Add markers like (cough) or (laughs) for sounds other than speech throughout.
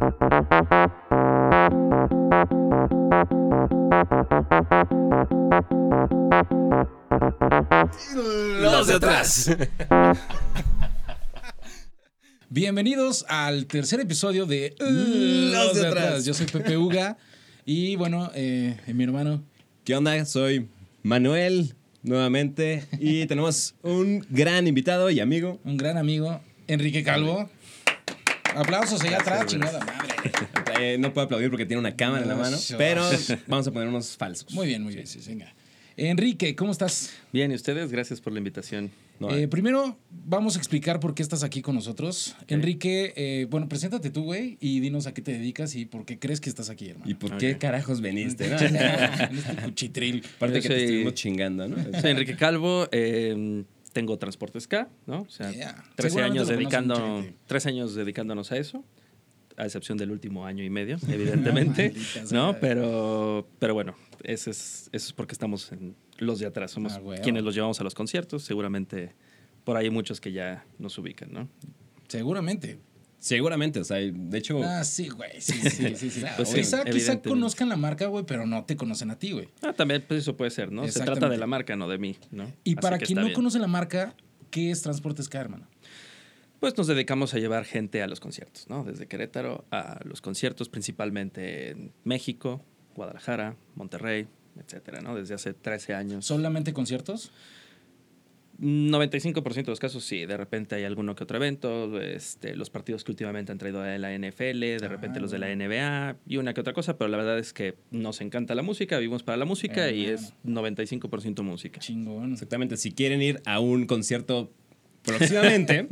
Los de atrás. (laughs) Bienvenidos al tercer episodio de Los de atrás. Yo soy Pepe Uga y bueno, eh, mi hermano. ¿Qué onda? Soy Manuel nuevamente y tenemos un gran invitado y amigo. Un gran amigo, Enrique Calvo. Aplausos allá atrás, chingada madre. (laughs) Eh, no puedo aplaudir porque tiene una cámara en la mano, pero vamos a poner unos falsos. Muy bien, muy bien. Venga. Enrique, ¿cómo estás? Bien, ¿y ustedes? Gracias por la invitación. Eh, primero, vamos a explicar por qué estás aquí con nosotros. Enrique, eh, bueno, preséntate tú, güey, y dinos a qué te dedicas y por qué crees que estás aquí, hermano. ¿Y por qué carajos veniste? ¿no? (laughs) en este cuchitril. Aparte que te estuvimos chingando, ¿no? Soy Enrique Calvo. Eh, tengo Transportes K, ¿no? O sea, Yeah. 13 Seguramente años, dedicando, mucha gente. 13 años dedicándonos a eso, a excepción del último año y medio, evidentemente. (laughs) ¿no? Pero, pero bueno, eso es, eso es porque estamos en los de atrás, somos Ah, quienes los llevamos a los conciertos, seguramente por ahí hay muchos que ya nos ubican, ¿no? Seguramente. Seguramente, o sea, de hecho, Ah, sí, güey. Sí, sí, sí. sí. (laughs) Pues sí, quizá, quizá conozcan la marca, güey, pero no te conocen a ti, güey. Ah, también pues eso puede ser, ¿no? Se trata de la marca, no de mí, ¿no? Y Así para quien no bien. conoce la marca, ¿qué es Transportes K, hermano? Pues nos dedicamos a llevar gente a los conciertos, ¿no? Desde Querétaro a los conciertos, principalmente en México, Guadalajara, Monterrey, etcétera, ¿no? Desde hace 13 años. ¿Solamente conciertos? 95% de los casos sí, de repente hay alguno que otro evento, este, los partidos que últimamente han traído de la NFL, de repente Ah, los de la NBA y una que otra cosa, pero la verdad es que nos encanta la música, vivimos para la música Eh, y es 95% música. Chingón. exactamente, si quieren ir a un concierto próximamente,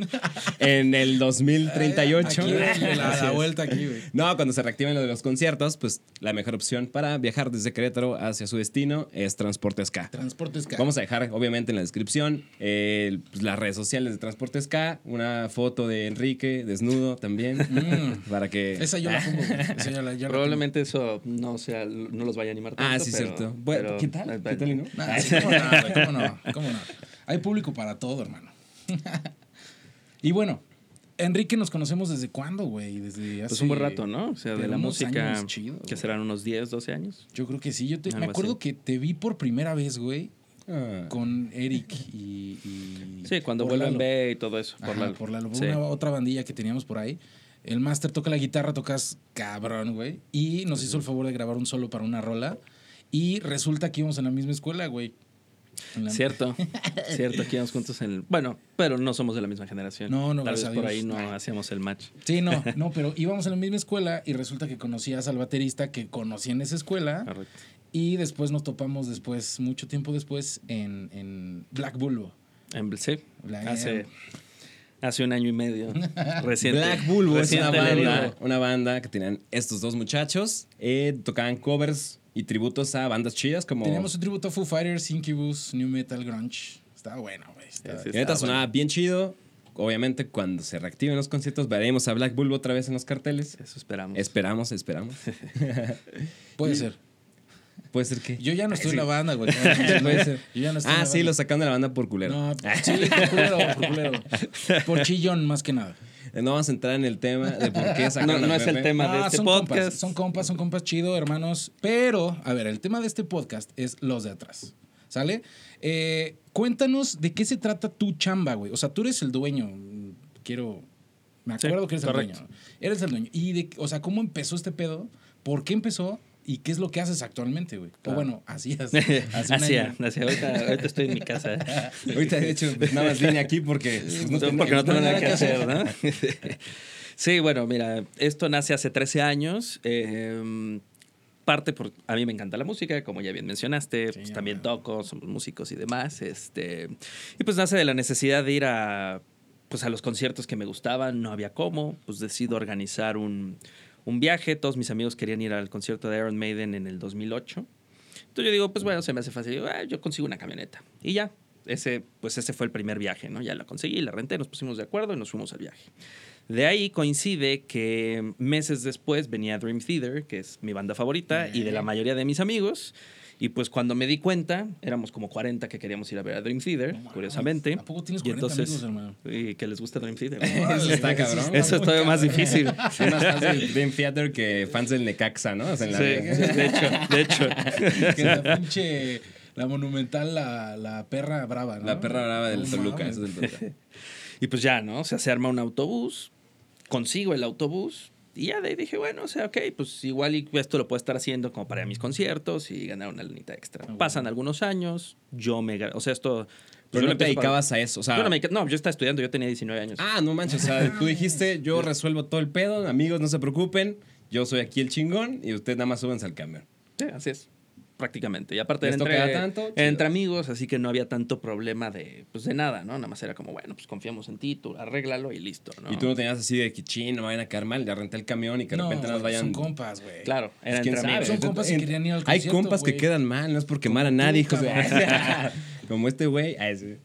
en el 2038. Aquí, la, vuelta aquí, güey. No, cuando se reactiven lo de los conciertos, pues la mejor opción para viajar desde Querétaro hacia su destino es Transportes K. Transportes K. Vamos a dejar, obviamente, en la descripción eh, pues, las redes sociales de Transportes K, una foto de Enrique desnudo también, Mm. para que... Esa yo la pongo. Esa yo la, yo la Probablemente eso no sea, no los vaya a animar tanto. Ah, sí, pero- cierto. Bueno, pero- ¿qué tal? ¿Qué tal no? tengo. Nah, sí, ¿Cómo no? ¿Cómo no? ¿Cómo no? Hay público para todo, hermano. (laughs) y bueno, Enrique nos conocemos desde cuándo, güey? Desde hace... Pues un buen rato, ¿no? O sea, de la música, años que serán unos 10, 12 años. Yo creo que sí. Yo te- me acuerdo así. que te vi por primera vez, güey, Ah. con Eric y... y- Sí, cuando por vuelven Lalo. B y todo eso. Por Ajá, la, por la sí. una otra bandilla que teníamos por ahí. El máster toca la guitarra, tocas cabrón, güey. Y nos hizo el favor de grabar un solo para una rola. Y resulta que íbamos en la misma escuela, güey. La- Cierto, (laughs) cierto, aquí íbamos juntos en el... Bueno, pero no somos de la misma generación. No, no, Tal vez gracias a por ahí no hacíamos el match. Sí, no, (laughs) no, pero íbamos en la misma escuela y resulta que conocías al baterista que conocí en esa escuela. Correcto. Y después nos topamos después, mucho tiempo después, en, en Black Bulbo. En- sí, La- hace, hace un año y medio. (laughs) Reciente. Black Bulbo es una banda, una banda que tenían estos dos muchachos. eh, tocaban covers y tributos a bandas chidas como... Teníamos un tributo a Foo Fighters, Incubus, New Metal, Grunge. Estaba bueno, güey. estaba- Sí, neta sonaba bien chido. Obviamente, cuando se reactiven los conciertos, veremos a Black Bulbo otra vez en los carteles. Eso esperamos. Esperamos, esperamos. (laughs) Puede ser. Puede ser que. Yo ya no estoy en la banda, güey. Puede ser. Yo ya no estoy en Ah, la sí, banda. lo sacaron de la banda por culero. No, sí, por culero, por culero. (laughs) Por chillón, más que nada. Eh, No vamos a entrar en el tema de por qué No, (laughs) sacaron no a es el tema de Ah, este son podcast. compas, son compas, son compas chido, hermanos. Pero, a ver, el tema de este podcast es los de atrás. ¿Sale? Eh, cuéntanos de qué se trata tu chamba, güey. O sea, tú eres el dueño. Quiero. Me Sí, acuerdo que eres correcto. el dueño. Eres el dueño. Y, de, o sea, ¿cómo empezó este pedo? ¿Por qué empezó? ¿Y qué es lo que haces actualmente, güey? O Claro. bueno, hacías. Hacía, hacía. Ahorita, ahorita estoy en mi casa. ¿eh? (laughs) Ahorita, de hecho, nada más vine aquí porque. (laughs) No, porque tengo no nada que nada que hacer, ¿no? (laughs) sí, bueno, mira, esto nace hace 13 años. eh, parte por. A mí me encanta la música, como ya bien mencionaste. Sí, pues, también toco, somos músicos y demás. Este, y pues nace de la necesidad de ir a. Pues a los conciertos que me gustaban, no había cómo. Pues decido organizar un, un viaje. Todos mis amigos querían ir al concierto de Iron Maiden en el 2008. Entonces yo digo, pues bueno, se me hace fácil. "Ah, yo consigo una camioneta. Y ya, ese, pues ese fue el primer viaje, ¿no? Ya la conseguí, la renté, nos pusimos de acuerdo y nos fuimos al viaje. De ahí coincide que meses después venía Dream Theater, que es mi banda favorita y de la mayoría de mis amigos. Y pues cuando me di cuenta, éramos como 40 que queríamos ir a ver a Dream Theater, No curiosamente. ¿a poco tienes Y 40 entonces, amigos, hermano? Y que les gusta Dream Theater. (laughs) Eso está cabrón. Eso es todavía más difícil. (laughs) Son más fans (laughs) del Dream Theater que fans del Necaxa, ¿no? O sea, en la Sí, de hecho, de hecho. Que la pinche, la monumental, la, la perra brava, ¿no? La perra brava del Toluca. eso es Toluca. Y pues ya, ¿no? O sea, se arma un autobús, consigo el autobús. Y ya de ahí dije, bueno, o sea, ok, pues igual y esto lo puedo estar haciendo como para mis conciertos y ganar una lunita extra. bueno. Pasan algunos años, yo me... O sea, esto... Pero yo no te dedicabas a eso. O sea, Yo no, me no, yo estaba estudiando, yo tenía 19 años. Ah, no manches. O sea, tú dijiste, yo resuelvo todo el pedo, amigos, no se preocupen. Yo soy aquí el chingón y ustedes nada más súbanse al camión. Sí, así es. Prácticamente. Y aparte, ¿Les entre, tanto? Entre amigos, así que no había tanto problema de, pues, de nada, ¿no? Nada más era como, bueno, pues confiamos en ti, tú arréglalo y listo, ¿no? Y tú no tenías así de que chin, no me vayan a quedar mal, ya renté el camión y que de No, repente nos vayan. son compas, güey. Claro, Pues, era ¿quién entre amigos. Son compas que querían ir al Hay compas que güey. quedan mal, no es por quemar a nadie, hijos de. (laughs) Como este güey.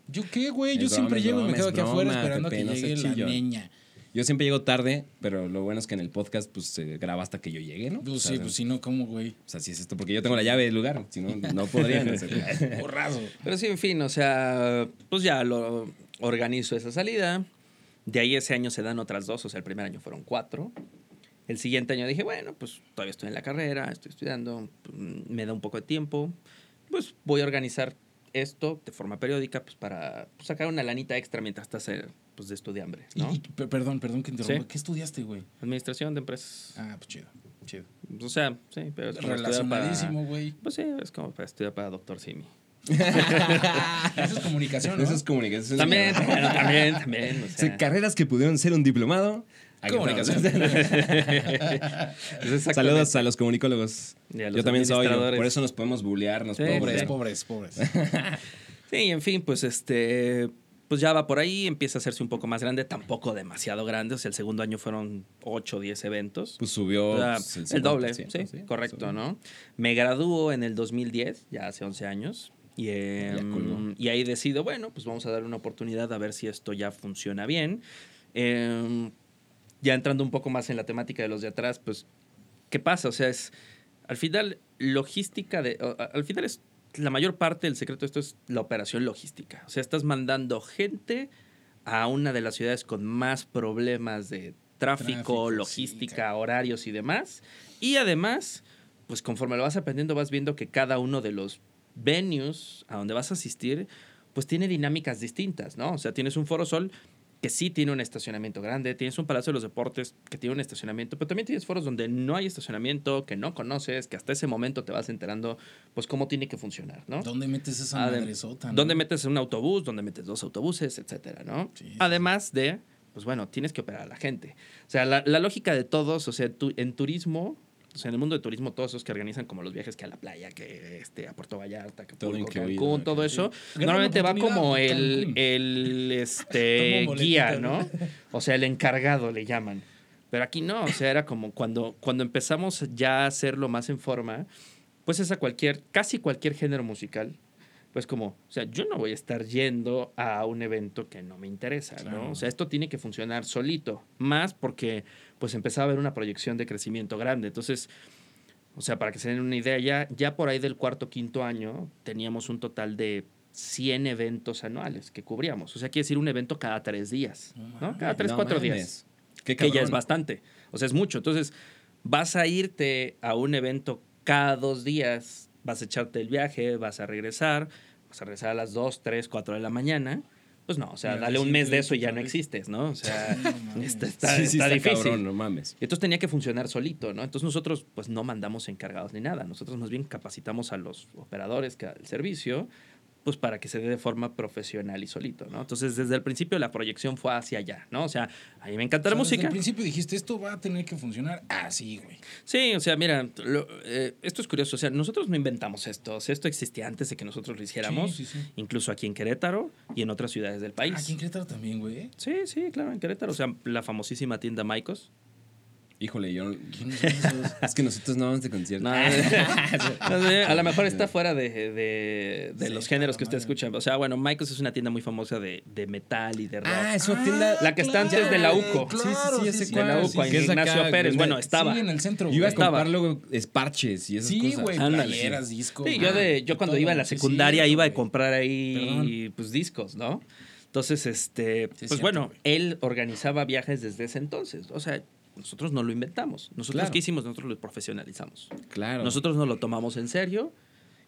¿Yo qué, güey? Yo Es siempre broma, llego y me quedo broma, aquí es afuera broma, esperando a que no llegue seas la niña. Yo siempre llego tarde, pero lo bueno es que en el podcast pues se graba hasta que yo llegue, ¿no? Pues o sea, sí, pues si no, ¿cómo, güey? O sea, si es esto, porque yo tengo la llave del lugar, si no, no podrían hacer. (laughs) Borrazo. Pero sí, en fin, o sea, pues ya lo organizo esa salida. De ahí ese año se dan otras dos, o sea, el primer año fueron cuatro. El siguiente año dije, bueno, pues todavía estoy en la carrera, estoy estudiando, mm, me da un poco de tiempo, pues voy a organizar esto de forma periódica, pues para pues, sacar una lanita extra mientras estás eh, pues, de estudiambre, ¿no? Y- y- pe- perdón, perdón que interrumpa. Sí. ¿Qué estudiaste, güey? Administración de empresas. Ah, pues chido, chido. O sea, sí, pero es. Relacionadísimo, güey. Pues sí, es como para estudiar para doctor Simi. (laughs) Eso es comunicación, ¿no? Eso es comunicación. También, bueno, también, también. O sea, carreras que pudieron ser un diplomado. Comunicación. (laughs) Saludos a los comunicólogos. A los Yo también soy, por eso nos podemos bullear, nos Sí. Pobres, sí. pobres, pobres. Sí, en fin, pues este. Pues ya va por ahí, empieza a hacerse un poco más grande, tampoco demasiado grande. O sea, el segundo año fueron 8 o 10 eventos. Pues subió O sea, pues, el doble, sí, 50%, correcto, subió. ¿no? Me gradúo en el 2010, ya hace 11 años. Y, em, y ahí decido, bueno, pues vamos a darle una oportunidad a ver si esto ya funciona bien. Em, ya entrando un poco más en la temática de los de atrás, pues, ¿qué pasa? O sea, es, al final, logística de, al final es, la mayor parte del secreto de esto es la operación logística. O sea, estás mandando gente a una de las ciudades con más problemas de tráfico, Tráfico, sí, logística, horarios y demás. Y además, pues conforme lo vas aprendiendo, vas viendo que cada uno de los venues a donde vas a asistir, pues tiene dinámicas distintas, ¿no? O sea, tienes un Foro Sol que sí tiene un estacionamiento grande, tienes un Palacio de los Deportes que tiene un estacionamiento, pero también tienes foros donde no hay estacionamiento, que no conoces, que hasta ese momento te vas enterando, pues cómo tiene que funcionar, ¿no? ¿Dónde metes esa Adem- madresota? no? ¿Dónde metes un autobús? ¿Dónde metes dos autobuses? Etcétera, ¿no? Sí, sí, Además de, pues bueno, tienes que operar a la gente. O sea, la, la lógica de todos, o sea, tu- en turismo, o sea, en el mundo de turismo, todos esos que organizan como los viajes que a la playa, que este, a Puerto Vallarta, que Todo incluido, Cancún, todo eso, normalmente va como el, el este, (laughs) guía, ¿no? ¿no? O sea, el encargado le llaman. Pero aquí no, o sea, era como cuando, cuando empezamos ya a hacerlo más en forma, pues es a cualquier, casi cualquier género musical. Pues como, o sea, yo no voy a estar yendo a un evento que no me interesa, Claro. ¿no? O sea, esto tiene que funcionar solito, más porque pues empezaba a haber una proyección de crecimiento grande. Entonces, o sea, para que se den una idea, ya, ya por ahí del cuarto, quinto año teníamos un total de 100 eventos anuales que cubríamos. O sea, quiere decir un evento cada tres días, No Cada tres, No cuatro mames. días Qué que ya es bastante. O sea, es mucho. Entonces, vas a irte a un evento cada dos días, vas a echarte el viaje, vas a regresar, vas a regresar a las 2, 3, 4 de la mañana. Pues no, o sea, dale un mes de eso y ya no existes, ¿no? O sea, (laughs) No está, (laughs) está- Sí, sí, está está difícil. cabrón, no mames. Y entonces tenía que funcionar solito, ¿no? Entonces nosotros pues no mandamos encargados ni nada. Nosotros más bien capacitamos a los operadores que al servicio pues para que se dé de forma profesional y solito, ¿no? Entonces desde el principio la proyección fue hacia allá, ¿no? O sea, a mí me encanta la O sea, Desde música. el principio dijiste, esto va a tener que funcionar así, güey. Sí, o sea, mira, lo- eh, esto es curioso. O sea, nosotros no inventamos esto. O sea, esto existía antes de que nosotros lo hiciéramos, Sí, sí, sí. incluso aquí en Querétaro y en otras ciudades del país. Ah, Aquí en Querétaro también, güey. Sí, sí, claro, en Querétaro. O sea, la famosísima tienda Maicos. Híjole, yo. ¿Quiénes son esos? (laughs) Es que nosotros no vamos de concierto. No, (laughs) no sé, a lo mejor está fuera de, de- de Sí, los géneros que claro, usted madre. escucha. O sea, bueno, Michaels es una tienda muy famosa de, de metal y de rock. Ah, es una tienda. La que está antes de la UCO. Sí, sí, sí, ya sé de cuál. la Sí, UCO, en que es acá, Ignacio Pérez. Bueno, estaba. Sí, en el centro, Yo iba a comprar luego esparches y esas Sí, cosas. güey, playeras, discos. Sí, yo, de, yo cuando todo. iba a la Sí, secundaria iba a güey. comprar ahí pues discos, ¿no? Entonces, este, Sí, pues cierto, bueno, güey. él organizaba viajes desde ese entonces. O sea, nosotros no lo inventamos. Nosotros Claro. qué hicimos, nosotros lo profesionalizamos. Claro. Nosotros nos lo tomamos en serio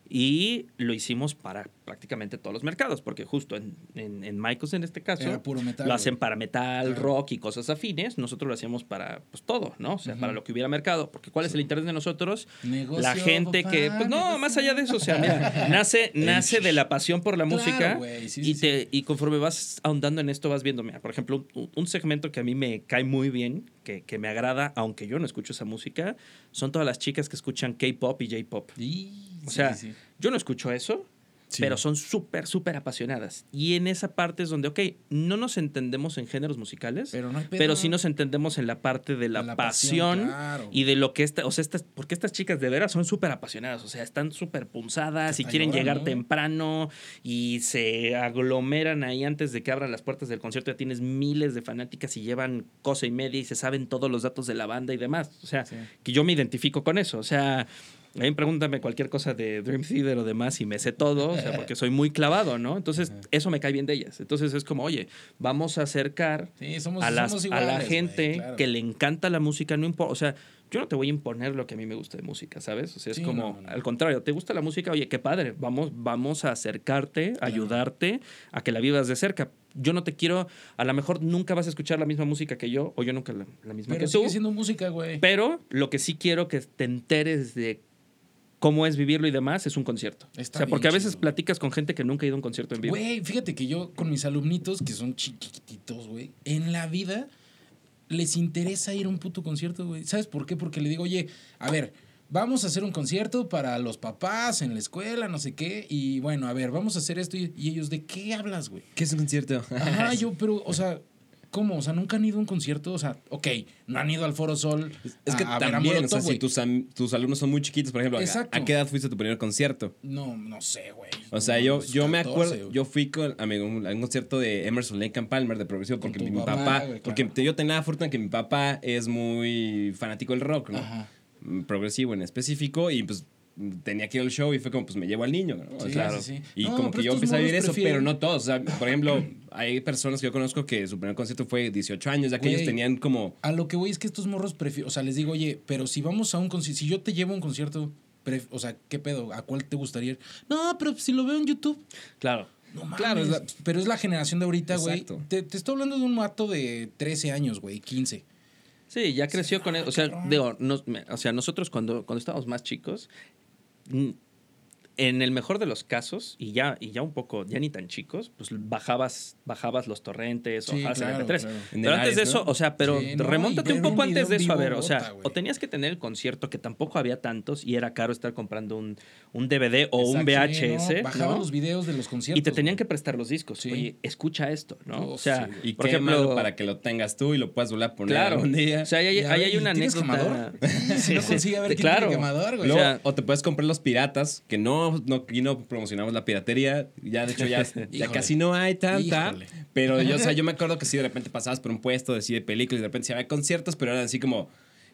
y lo hicimos para prácticamente todos los mercados, porque justo en, en, en Michaels en este caso puro metal, lo hacen para metal, Claro. rock y cosas afines, nosotros lo hacíamos para pues todo, ¿no? O sea, para lo que hubiera mercado, porque ¿cuál es el interés de nosotros? Negocio, la gente que, pues no, negocio. más allá de eso, o sea, mira, (laughs) nace, nace de la pasión por la Claro, música sí, y, sí, te, y conforme vas ahondando en esto vas viendo, mira, por ejemplo, un, un segmento que a mí me cae muy bien, que, que me agrada, aunque yo no escucho esa música, son todas las chicas que escuchan K-pop y J-pop. Y- O sí, sea, sí, yo no escucho eso, Sí. pero son súper, súper apasionadas. Y en esa parte es donde, ok, no nos entendemos en géneros musicales, pero, Pero no pedo. sí nos entendemos en la parte de la, pasión, pasión, claro. y de lo que esta, o sea, estas, porque estas chicas de veras son súper apasionadas, o sea, están súper punzadas y quieren llegar ¿no? temprano y se aglomeran ahí antes de que abran las puertas del concierto. Ya tienes miles de fanáticas y llevan cosa y media y se saben todos los datos de la banda y demás. O sea, que yo me identifico con eso. O sea, a mí pregúntame cualquier cosa de Dream Theater o demás y me sé todo, o sea, porque soy muy clavado, ¿no? Entonces, eso me cae bien de ellas. Entonces, es como, oye, vamos a acercar Sí, somos, a, las- somos a iguales, la gente claro. que le encanta la música, no importa, o sea, yo no te voy a imponer lo que a mí me gusta de música, ¿sabes? O sea, es Sí, como, no, no, no. al contrario, ¿te gusta la música? Oye, qué padre, vamos, vamos a acercarte, ayudarte a que la vivas de cerca. Yo no te quiero, a lo mejor nunca vas a escuchar la misma música que yo, o yo nunca la, la misma Pero que tú, sigue siendo música, güey. pero lo que sí quiero que te enteres de cómo es vivirlo y demás es un concierto. Está o sea, porque a veces chido. platicas con gente que nunca ha ido a un concierto en vivo. Güey, fíjate que yo con mis alumnitos, que son chiquititos, güey, en la vida les interesa ir a un puto concierto, güey. ¿Sabes por qué? Porque le digo, oye, a ver, vamos a hacer un concierto para los papás en la escuela, no sé qué, y bueno, a ver, vamos a hacer esto. Y, y ellos, ¿de qué hablas, güey? ¿Qué es un concierto? Ajá, (laughs) yo, pero, o sea, ¿cómo? O sea, nunca han ido a un concierto, o sea, ok, no han ido al Foro Sol. Es que a- a ver a también, o sea, si tus, tus alumnos son muy chiquitos, por ejemplo, ¿a- Exacto. ¿a qué edad fuiste a tu primer concierto? No, no sé, güey. O sea, yo, yo me 14, acuerdo, güey. yo fui con, a, un concierto de Emerson Lake and Palmer de progresivo porque mi papá, claro. porque yo tenía la fortuna que mi papá es muy fanático del rock, ¿no? Ajá. Mm, Progresivo en específico y pues tenía que ir al show y fue como pues me llevo al niño, ¿no? O Sí, sí, sí. Y No, como que yo empecé a vivir eso, prefieren- pero no todos. O sea, por ejemplo, hay personas que yo conozco que su primer concierto fue 18 años, ya que ellos tenían como A lo que voy es que estos morros prefieren, o sea, les digo, oye, pero si vamos a un concierto, si yo te llevo a un concierto, pref- o sea, ¿qué pedo? ¿A cuál te gustaría ir? No, pero si lo veo en YouTube. Claro. No mames. Claro, es la- pero es la generación de ahorita, güey. Exacto. Te, te estoy hablando de un mato de 13 años, güey, 15. Sí, ya creció con eso. O sea, digo, nos- o sea, nosotros cuando, cuando estábamos más chicos, mm, en el mejor de los casos, y ya, y ya un poco, ya ni tan chicos, pues bajabas, bajabas los torrentes o Sí, bajabas el claro, MP3. claro. En Pero el antes de eso, ¿no? o sea, pero Sí, no, remóntate un poco un antes de eso, a ver, o sea, o tenías que tener el concierto, que tampoco había tantos, y era caro estar comprando un, un DVD o un Sí, VHS, no, Bajaban ¿no? los videos de los conciertos. Y te tenían que prestar los discos. Sí. Oye, escucha esto, ¿no? Oh, o sea, sí, y por qué ejemplo, malo para que lo tengas tú y lo puedas volver a poner Claro. algún día. O sea, ahí hay, hay una ¿y tienes anécdota. quemador? (laughs) Si no consigue, a ver quién claro. quemador, güey. O te puedes comprar los piratas, que no, no, aquí no promocionamos la piratería. Ya, de hecho, ya, (laughs) ya casi no hay tanta. Híjole. Pero yo, o sea, (laughs) yo me acuerdo que sí, de repente pasabas por un puesto de, sí, de películas y de repente sí había conciertos, pero eran así como.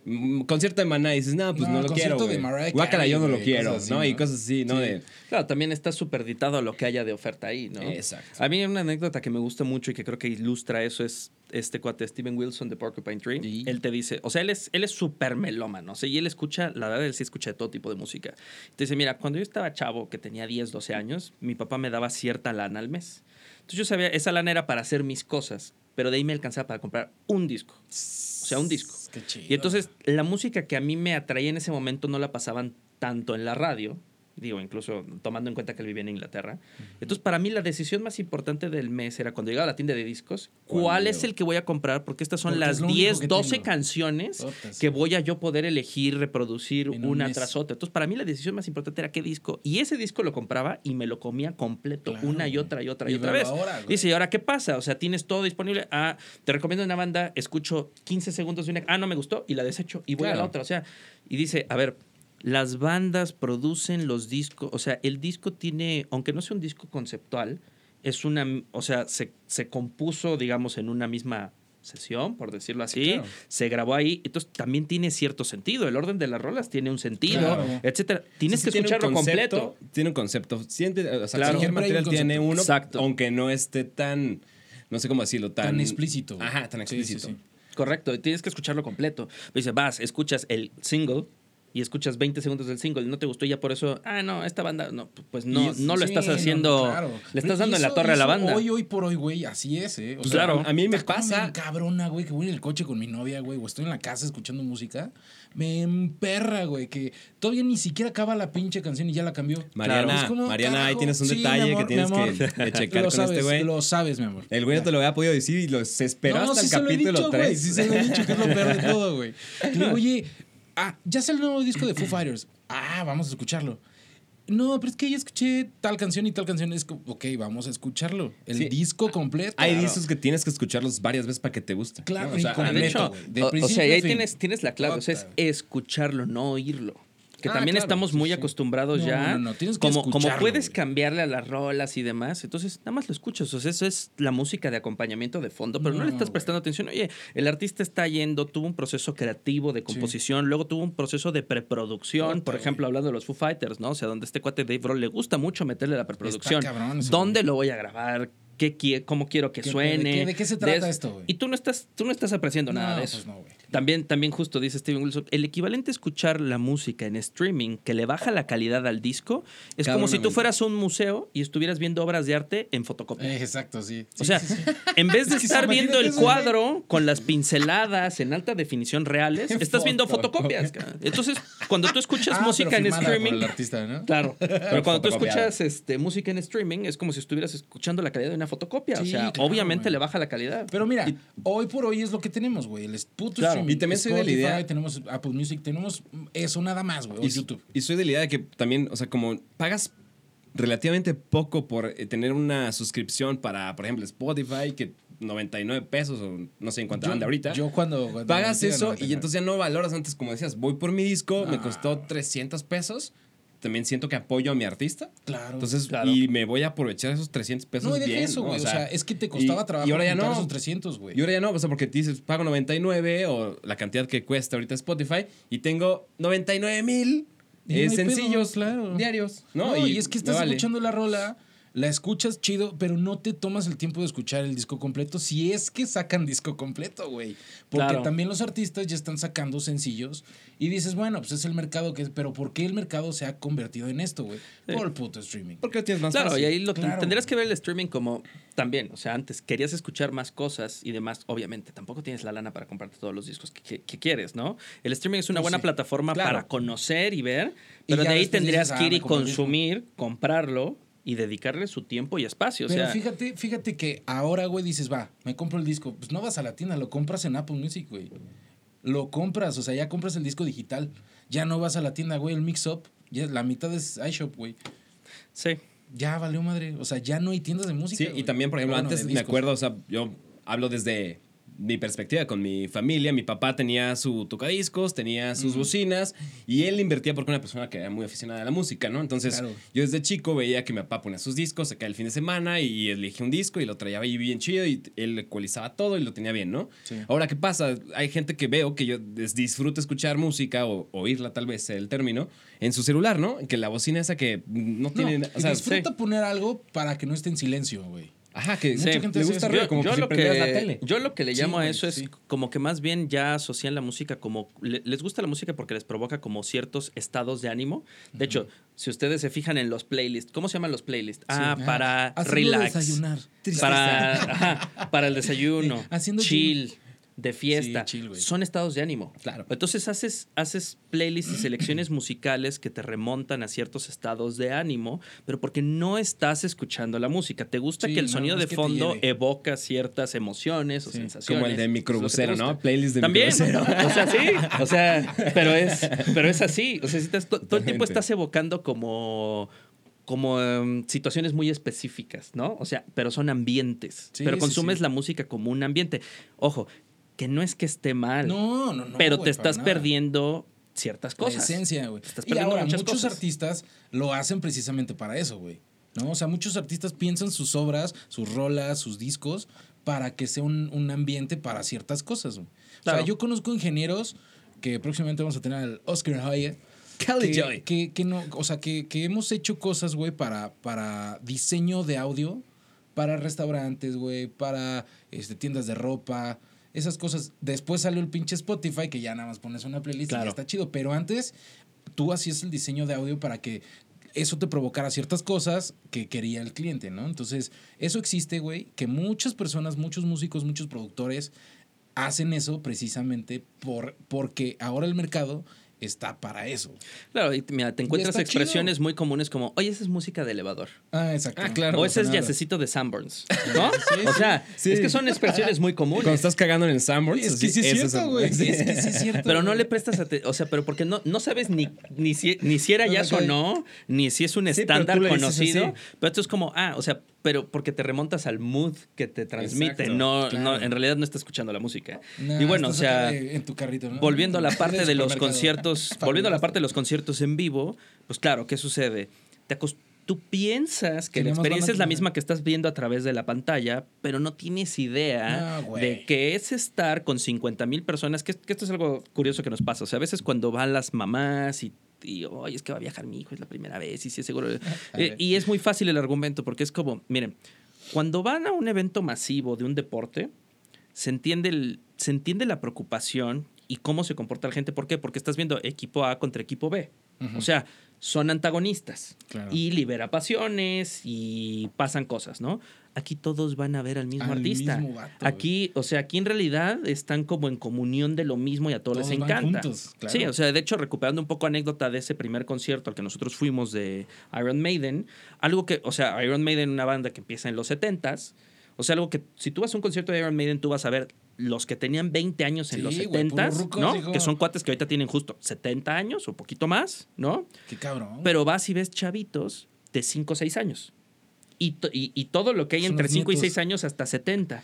mm, Concierto de Maná y dices, no, pues No, no, lo quiero. concierto de Guácala, yo no lo quiero, así, ¿no? Y ¿no? cosas así, ¿no? Sí. De, Claro, también está superditado a lo que haya de oferta ahí, ¿no? Exacto. A mí una anécdota que me gusta mucho y que creo que ilustra eso es este cuate Steven Wilson de Porcupine Tree. Sí. Él te dice, o sea, él es, él es súper melómano, o sea, y él escucha, la verdad, él sí escucha de todo tipo de música. Te dice, mira, cuando yo estaba chavo, que tenía 10, 12 años, mi papá me daba cierta lana al mes. Entonces yo sabía, esa lana era para hacer mis cosas, pero de ahí me alcanzaba para comprar un disco. O sea, un disco. Qué chido. Y entonces la música que a mí me atraía en ese momento no la pasaban tanto en la radio, digo, incluso tomando en cuenta que él vivía en Inglaterra. Entonces, para mí la decisión más importante del mes era cuando llegaba a la tienda de discos, ¿Cuál es el que voy a comprar? Porque estas son Porque las lo único 10, que 12 tengo. canciones que voy a yo poder elegir, reproducir En una tras otra. Entonces, para mí la decisión más importante era qué disco. Y ese disco lo compraba y me lo comía completo Claro, una y otra y otra y, Y otra vez. ahora. Dice, ¿y ahora qué pasa? O sea, tienes todo disponible. Ah, te recomiendo una banda, escucho 15 segundos de una. Ah, no me gustó y la desecho y voy a la otra. O sea, y dice, a ver, las bandas producen los discos. O sea, el disco tiene, aunque no sea un disco conceptual, es una. O sea, se, se compuso, digamos, en una misma sesión, por decirlo así, claro. se grabó ahí, entonces también tiene cierto sentido, el orden de las rolas tiene un sentido, Claro. etcétera. Tienes Sí, que sí, tiene un escucharlo concepto, completo. Tiene un concepto. Siente, o sea, Claro. cualquier un material tiene uno, Exacto. aunque no esté tan, no sé cómo decirlo, tan, Tan explícito. Ajá, tan Sí, sí, explícito. sí. Correcto, tienes que escucharlo completo. Dice, vas, escuchas el single y escuchas 20 segundos del single y no te gustó y ya por eso, ah, no, esta banda, no, pues no, es- no lo Sí, estás no, haciendo, claro. le estás dando en la torre a la banda. Hoy, hoy por hoy, güey, así es, ¿eh? O Pues claro. A mí me pasa- cabrona, güey, que voy en el coche con mi novia, güey, o estoy en la casa escuchando música. Me emperra, güey, que todavía ni siquiera acaba la pinche canción y ya la cambió. Mariana, Es como, Mariana, ahí tienes un sí, detalle amor, que tienes amor. (laughs) que, (laughs) checar lo con sabes, este güey. Lo sabes, mi amor. El güey no te lo había podido decir y lo esperó hasta sí el capítulo dicho, güey, 3. Sí se lo he dicho, que es lo peor de (laughs) todo, güey. Oye, ah, ya sale el nuevo disco de Foo Fighters. Ah, vamos a escucharlo. No, pero es que ya escuché tal canción y tal canción. Es como, ok, vamos a escucharlo. El Sí. disco completo. Hay Claro. discos que tienes que escucharlos varias veces para que te guste. Claro, ¿no? O sea, y completo, de hecho, de o- sea, ahí tienes, tienes la clave, o sea, es escucharlo, no oírlo. Que Ah, también claro, estamos muy sí. acostumbrados No, ya. no, no, tienes que como, como puedes güey. cambiarle a las rolas y demás, entonces nada más lo escuchas. O sea, eso es la música de acompañamiento de fondo, pero no, le estás güey. prestando atención. Oye, el artista está yendo, tuvo un proceso creativo de composición, luego tuvo un proceso de preproducción, por ejemplo, güey. hablando de los Foo Fighters, ¿no? O sea, donde este cuate Dave Grohl le gusta mucho meterle la preproducción. cabrón ese ¿Dónde lo voy a grabar? ¿Qué, quie- ¿Cómo quiero que ¿Qué- suene? de qué- de qué se trata es- esto, güey? Y tú no estás, tú no estás apreciando nada de eso. pues no, güey. También, también justo dice Steven Wilson, el equivalente a escuchar la música en streaming que le baja la calidad al disco es como si tú fueras a un museo y estuvieras viendo obras de arte en fotocopia. Eh, exacto, sí. o sea, sí, sí. en vez de (laughs) Es estar viendo el cuadro con las pinceladas en alta definición reales, (laughs) estás viendo Fotocopia. fotocopias. Entonces, cuando tú escuchas (laughs) Ah, música en streaming, el artista, ¿no? Claro, pero cuando tú escuchas este, música en streaming es como si estuvieras escuchando la calidad de una fotocopia. o sea, claro, obviamente güey. le baja la calidad. Pero mira, hoy por hoy es lo que tenemos, güey. El puto Claro, y también soy de la Spotify, idea- Tenemos Apple Music, tenemos eso nada más, güey. Y, YouTube. y soy de la idea de que también, o sea, como pagas relativamente poco por eh, tener una suscripción para, por ejemplo, Spotify, que 99 pesos o no sé en cuánto anda ahorita. Yo cuando. cuando pagas eso no, y tenía. entonces ya no valoras antes, como decías, voy por mi disco, me Ah. costó 300 pesos. También siento que apoyo a mi artista. Claro. Entonces, Claro. y me voy a aprovechar esos 300 pesos no, y deja bien. eso, ¿no? güey. O, sea, es que te costaba y- trabajo y ahora ya no. esos 300, güey. Y ahora ya no, o sea, porque te dices, pago 99 o la cantidad que cuesta ahorita Spotify y tengo 99 mil pedo, sencillos claro. diarios, ¿no? No, y, es que estás vale. escuchando la rola, la escuchas chido, pero no te tomas el tiempo de escuchar el disco completo si es que sacan disco completo, güey. Porque Claro. también los artistas ya están sacando sencillos y dices, bueno, pues es el mercado que es, pero ¿por qué el mercado se ha convertido en esto, güey? Sí. Por el puto streaming. Porque tienes más Claro, fácil. y ahí lo Claro. tendrías que ver el streaming como también, o sea, antes querías escuchar más cosas y demás, obviamente, tampoco tienes la lana para comprarte todos los discos que, que- que quieres, ¿no? El streaming es una Pues buena sí, plataforma claro. para conocer y ver, Y pero de ahí tendrías dices, que ah, ir y el disco. consumir, comprarlo y dedicarle su tiempo y espacio. O Pero sea, fíjate, fíjate que ahora, güey, dices, va, me compro el disco. Pues no vas a la tienda, lo compras en Apple Music, güey. Lo compras, o sea, ya compras el disco digital. Ya no vas a la tienda, güey, el mix-up. La mitad es iShop, güey. sí. Ya valió madre. O sea, ya no hay tiendas de música. Sí, y también, por ejemplo, Bueno, antes me acuerdo, o sea, yo hablo desde mi perspectiva con mi familia. Mi papá tenía su tocadiscos, tenía sus bocinas y él invertía porque era una persona que era muy aficionada a la música, ¿no? Entonces, Claro. yo desde chico veía que mi papá ponía sus discos acá el fin de semana y elegía un disco y lo traía ahí bien chido y él ecualizaba todo y lo tenía bien, ¿no? Sí. Ahora, ¿qué pasa? Hay gente que veo que yo disfruto escuchar música o oírla, tal vez el término, en su celular, ¿no? Que la bocina esa que no No, tiene. y o sea, disfruta sí. poner algo para que no esté en silencio, güey. Ajá, que Mucha sí, gente le gusta como que si lo prendieras la tele. yo lo que le Sí, llamo a eso es como que más bien ya asocian la música como le- les gusta la música porque les provoca como ciertos estados de ánimo. De hecho, si ustedes se fijan en los playlists, ¿cómo se llaman los playlists? Ah, para Haciendo relax, desayunar. para ajá, para el (laughs) desayuno, Haciendo chill, de fiesta. Sí, chill, güey. Son estados de ánimo. Claro. Entonces haces, haces playlists y (clears throat) selecciones musicales que te remontan a ciertos estados de ánimo, pero porque no estás escuchando la música. Te gusta Sí, que el no, sonido no de fondo evoca ciertas emociones o Sí. sensaciones. Como el de microbusero. ¿no? Playlist de También, microbusero. (laughs) o sea, sí, o sea, pero es, pero es así, o sea, si estás- to- todo el tiempo estás evocando como como em, situaciones muy específicas, ¿no? O sea, pero son ambientes, Sí, pero sí, consumes sí. la música como un ambiente. Ojo, que no es que esté mal, No, no, no. pero te estás perdiendo ciertas La cosas. esencia, güey. Y ahora, muchos cosas. artistas lo hacen precisamente para eso, güey. ¿No? O sea, muchos artistas piensan sus obras, sus rolas, sus discos, para que sea un, un ambiente para ciertas cosas, güey. O sea, yo conozco ingenieros que próximamente vamos a tener al Oscar. Cali que, Joy. que, que no, o sea, que, que hemos hecho cosas, güey, para, para diseño de audio, para restaurantes, güey, para este, tiendas de ropa, esas cosas. Después salió el pinche Spotify, que ya nada más pones una playlist y ya está chido. Pero antes, tú hacías el diseño de audio para que eso te provocara ciertas cosas que quería el cliente, ¿no? Entonces, eso existe, güey, que muchas personas, muchos músicos, muchos productores hacen eso precisamente por, porque ahora el mercado está para eso. Claro, y mira, te encuentras expresiones muy comunes como, oye, esa es música de elevador. Ah, exacto. Ah, claro. o ese es yacecito de Sanborns, (laughs) ¿no? Sí, o sea, sí. es que son expresiones muy Cuando comunes. estás cagando en el Sanborns. Es que sí es cierto, güey. sí. Es que sí es cierto. Pero no le prestas atención, o sea, pero porque no, no sabes ni, ni, si, ni si era jazz ok. o no, ni si es un Sí, pero estándar conocido. Pero esto es como, ah, o sea, pero porque te remontas al mood que te transmite, Exacto, no, claro. no, en realidad no estás escuchando la música. Y bueno, o sea, en tu carrito, ¿no? volviendo a la (laughs) parte de los conciertos, (laughs) volviendo a la parte de los conciertos en vivo, pues claro, ¿qué sucede? Te Tú piensas que la experiencia es la misma que estás viendo a través de la pantalla, pero no tienes idea No, de que es estar con 50 mil personas, que, que esto es algo curioso que nos pasa. O sea, a veces cuando van las mamás y, y oye, es que va a viajar mi hijo, es la primera vez, y sí, seguro. Eh, y es muy fácil el argumento, porque es como, miren, cuando van a un evento masivo de un deporte, se entiende, el, se entiende la preocupación y cómo se comporta la gente. ¿Por qué? Porque estás viendo equipo A contra equipo B. Ujú. O sea, son antagonistas. Claro. Y libera pasiones y pasan cosas, ¿no? Aquí todos van a ver al mismo Al artista. mismo vato, aquí, o sea, aquí en realidad están como en comunión de lo mismo y a todos, Todos les van encanta. juntos, claro. Sí, o sea, de hecho, recuperando un poco anécdota de ese primer concierto al que nosotros fuimos de Iron Maiden, algo que, o sea, Iron Maiden, una banda que empieza en los 70s, o sea, algo que si tú vas a un concierto de Iron Maiden, tú vas a ver los que tenían 20 años en los güey, 70s, puros rucos, ¿no? hijo. Que son cuates que ahorita tienen justo 70 años o poquito más, ¿no? Qué cabrón. Pero vas y ves chavitos de 5 o 6 años. Y, to- y, y todo lo que hay Son entre los 5 y nietos. 6 años hasta 70.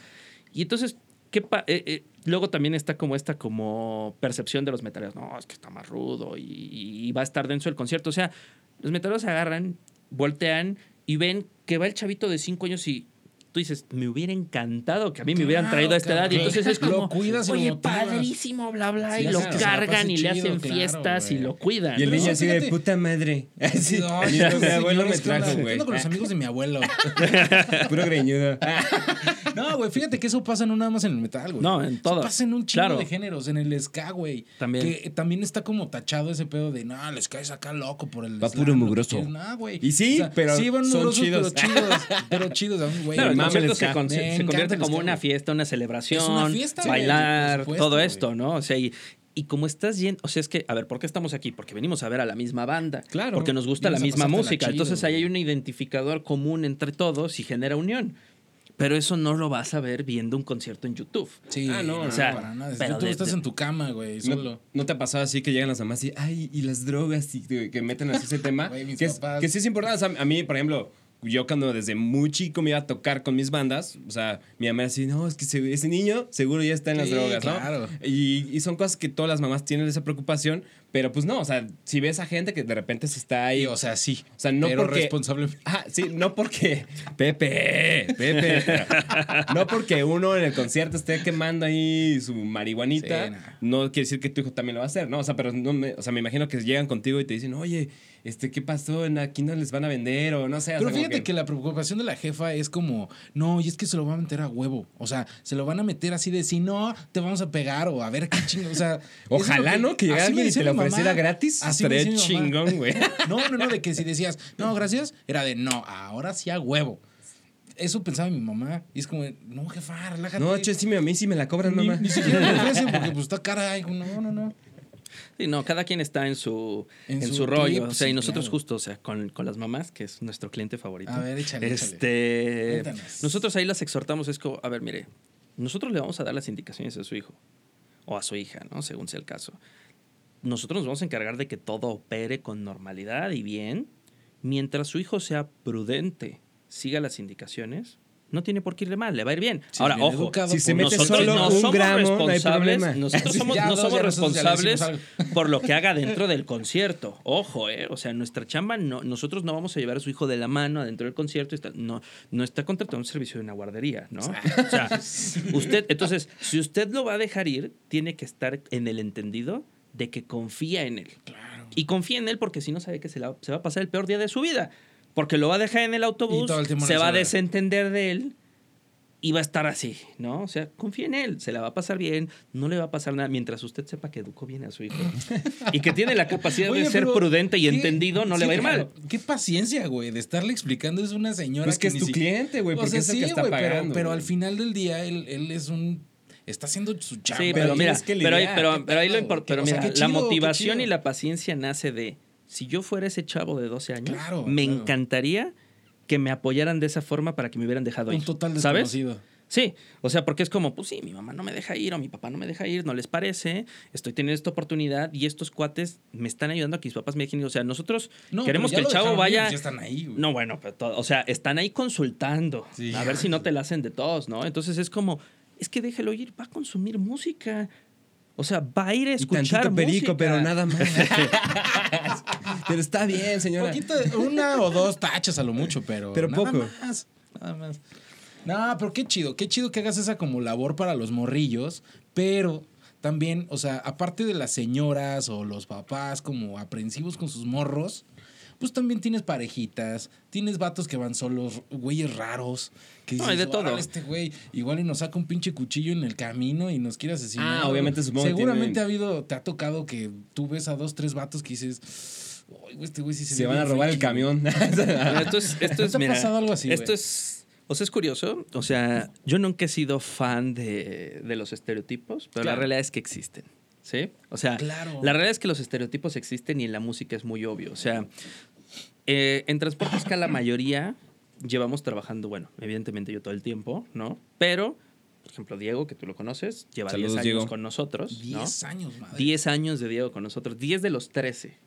Y entonces, ¿qué pa- eh, eh, luego también está como esta como percepción de los metaleros. No, es que está más rudo y, y va a estar denso el concierto. O sea, los metaleros se agarran, voltean y ven que va el chavito de 5 años y tú dices, me hubiera encantado que a mí me hubieran traído a esta edad. Y entonces es Lo como, cuidas y lo oye, motivas". padrísimo, bla, bla. Sí, y lo claro, cargan y le chido, hacen claro, fiestas y lo cuidan. Y el niño así de puta madre. (laughs) Así, No, mi abuelo me trajo, ¿Qué güey. con los amigos de mi abuelo? (laughs) Puro greñudo. (laughs) No, güey, fíjate que eso pasa no nada más en el metal, güey. No, en Eso todas. pasa en un chingo Claro. de géneros, en el ska, güey. También. Que también está como tachado ese pedo de, no, el ska es acá loco por el Va slam, puro mugroso. quieras". No, güey. Y sí, pero Sí, van son mugrosos, chidos. pero chidos. Pero chidos, güey. Claro, el mame concierto el se, con- se convierte como una fiesta, una celebración, Es una fiesta, güey, bailar, supuesto, todo esto, ¿no? O sea, y, y como estás yendo, o sea, es que, a ver, ¿por qué estamos aquí? Porque venimos a ver a la misma banda. Claro. Porque nos gusta la misma música. chido, Entonces ahí hay un identificador común entre todos y genera unión. Pero eso no lo vas a ver viendo un concierto en YouTube. Sí, Ah, no, no, o sea, para nada. pero tú de- estás de- en tu cama, güey, ¿No, solo. ¿No te ha pasado así que llegan las mamás y, ay, y las drogas y que meten así ese tema? (laughs) Güey, mis que, es- que sí es importante. O sea, a mí, por ejemplo, yo cuando desde muy chico me iba a tocar con mis bandas, o sea, mi mamá así, no, es que se- ese niño seguro ya está en las drogas, ¿no? claro. Y, y son cosas que todas las mamás tienen esa preocupación, pero pues no, o sea, si ves a gente que de repente se está ahí, Sí, o sea, sí. o sea, no pero porque... responsablemente. Ah, sí, no porque. (laughs) Pepe, Pepe. No porque uno en el concierto esté quemando ahí su marihuanita. Sí, no quiere decir que tu hijo también lo va a hacer, ¿no? O sea, pero no me, o sea, me imagino que llegan contigo y te dicen, oye, este, ¿qué pasó? Aquí no les van a vender o no sé. o Pero sea, fíjate que... la preocupación de la jefa es como, no, y es que se lo van a meter a huevo. O sea, se lo van a meter así de, si no, te vamos a pegar o a ver qué chingo. O sea, Ojalá, ¿no? Que me alguien y te lo mamá. ofreciera gratis. Así Estaría chingón, güey. (laughs) No, no, no, de que si decías, no, gracias, era de, no, ahora sí a huevo. eso pensaba mi mamá. Y es como, no, jefa, relájate. No, che, sí, a mí sí me la cobran, ni, mamá. ni siquiera me (laughs) ofrecen porque pues está cara. Y digo, no, no, no. Sí, no, cada quien está en su, En en su su, rollo. o sea, sí, y nosotros claro. justo, o sea, con, con las mamás, que es nuestro cliente favorito. A ver, échale, échale. Este, Cuéntanos. nosotros ahí las exhortamos, es como, a ver, mire, nosotros le vamos a dar las indicaciones a su hijo o a su hija, ¿no? Según sea el caso. Nosotros nos vamos a encargar de que todo opere con normalidad y bien, mientras su hijo sea prudente, siga las indicaciones. No tiene por qué irle mal, le va a ir bien. Si Ahora, bien ojo, educado, si se pues, mete nosotros solo no un somos gramo, no hay responsables, problema. (laughs) nosotros somos- Ya, no dos, somos responsables por lo que haga dentro del concierto. Ojo, ¿eh? O sea, nuestra chamba, no, nosotros no vamos a llevar a su hijo de la mano adentro del concierto. y está- no, no está contratando un servicio de una guardería, ¿no? O sea, (laughs) usted, entonces, si usted lo va a dejar ir, tiene que estar en el entendido de que confía en él. Claro. Y confía en él porque si no sabe que se, la- se va a pasar el peor día de su vida. Porque lo va a dejar en el autobús, el no se va a desentender de él y va a estar así, ¿no? O sea, confía en él, se la va a pasar bien, no le va a pasar nada mientras usted sepa que educó bien a su hijo (laughs) y que tiene la capacidad Oye, de ser pero prudente y qué- entendido, no sí, le va a ir mal. Qué paciencia, güey, de estarle explicando. Es una señora Pues que es tu si- cliente, güey, O porque sea, es el sí, que está güey, pero- pagando. Pero, güey. al final del día, él, él es un. Está haciendo su chamba. Sí, pero mira, que pero, pero, pero ahí lo pedo, impor- qué- pero o sea, la motivación y la paciencia nace de si yo fuera ese chavo de 12 años, Claro, me claro. encantaría que me apoyaran de esa forma para que me hubieran dejado Un ir. total ¿Sabes? desconocido. Sí, o sea, porque es como, pues sí, mi mamá no me deja ir o mi papá no me deja ir, no les parece, estoy teniendo esta oportunidad y estos cuates me están ayudando a que mis papás me dejen ir. O sea, nosotros No, queremos que el chavo vaya... Ya están ahí, güey. No, bueno, pero todo- o sea, están ahí consultando Sí. a ver si no te la hacen de todos, ¿no? Entonces es como, es que déjelo ir, va a consumir música. O sea, va a ir a escuchar perico, música. pero nada más. (laughs) pero está bien, señora. Poquito, una o dos tachas a lo mucho, pero. Pero nada poco. Más, nada más. No, pero qué chido, qué chido que hagas esa como labor para los morrillos, pero también, o sea, aparte de las señoras o los papás como aprensivos con sus morros, pues también tienes parejitas, tienes vatos que van solos, güeyes raros. Que No, hay de todo. "Órale, Este güey igual y nos saca un pinche cuchillo en el camino y nos quiere asesinar. Ah, obviamente, supongo que Seguramente tienen- ha habido, te ha tocado que tú ves a dos, tres vatos que dices, "Ay, güey, este güey sí se, Se van a robar el freaky, güey". camión. (laughs) Esto es, esto ¿No es, te ha mira, pasado algo así, Esto güey? es, o sea, es curioso. O sea, yo nunca he sido fan de, de los estereotipos, pero Claro. la realidad es que existen. ¿Sí? O sea, Claro. la realidad es que los estereotipos existen y en la música es muy obvio. O sea, eh, en Transporte Escala la mayoría llevamos trabajando, bueno, evidentemente yo todo el tiempo, ¿no? Pero, por ejemplo, Diego, que tú lo conoces, lleva 10 Saludos, años Diego. con nosotros. ¿no? 10 años, madre. 10 años de Diego con nosotros, 10 de los 13.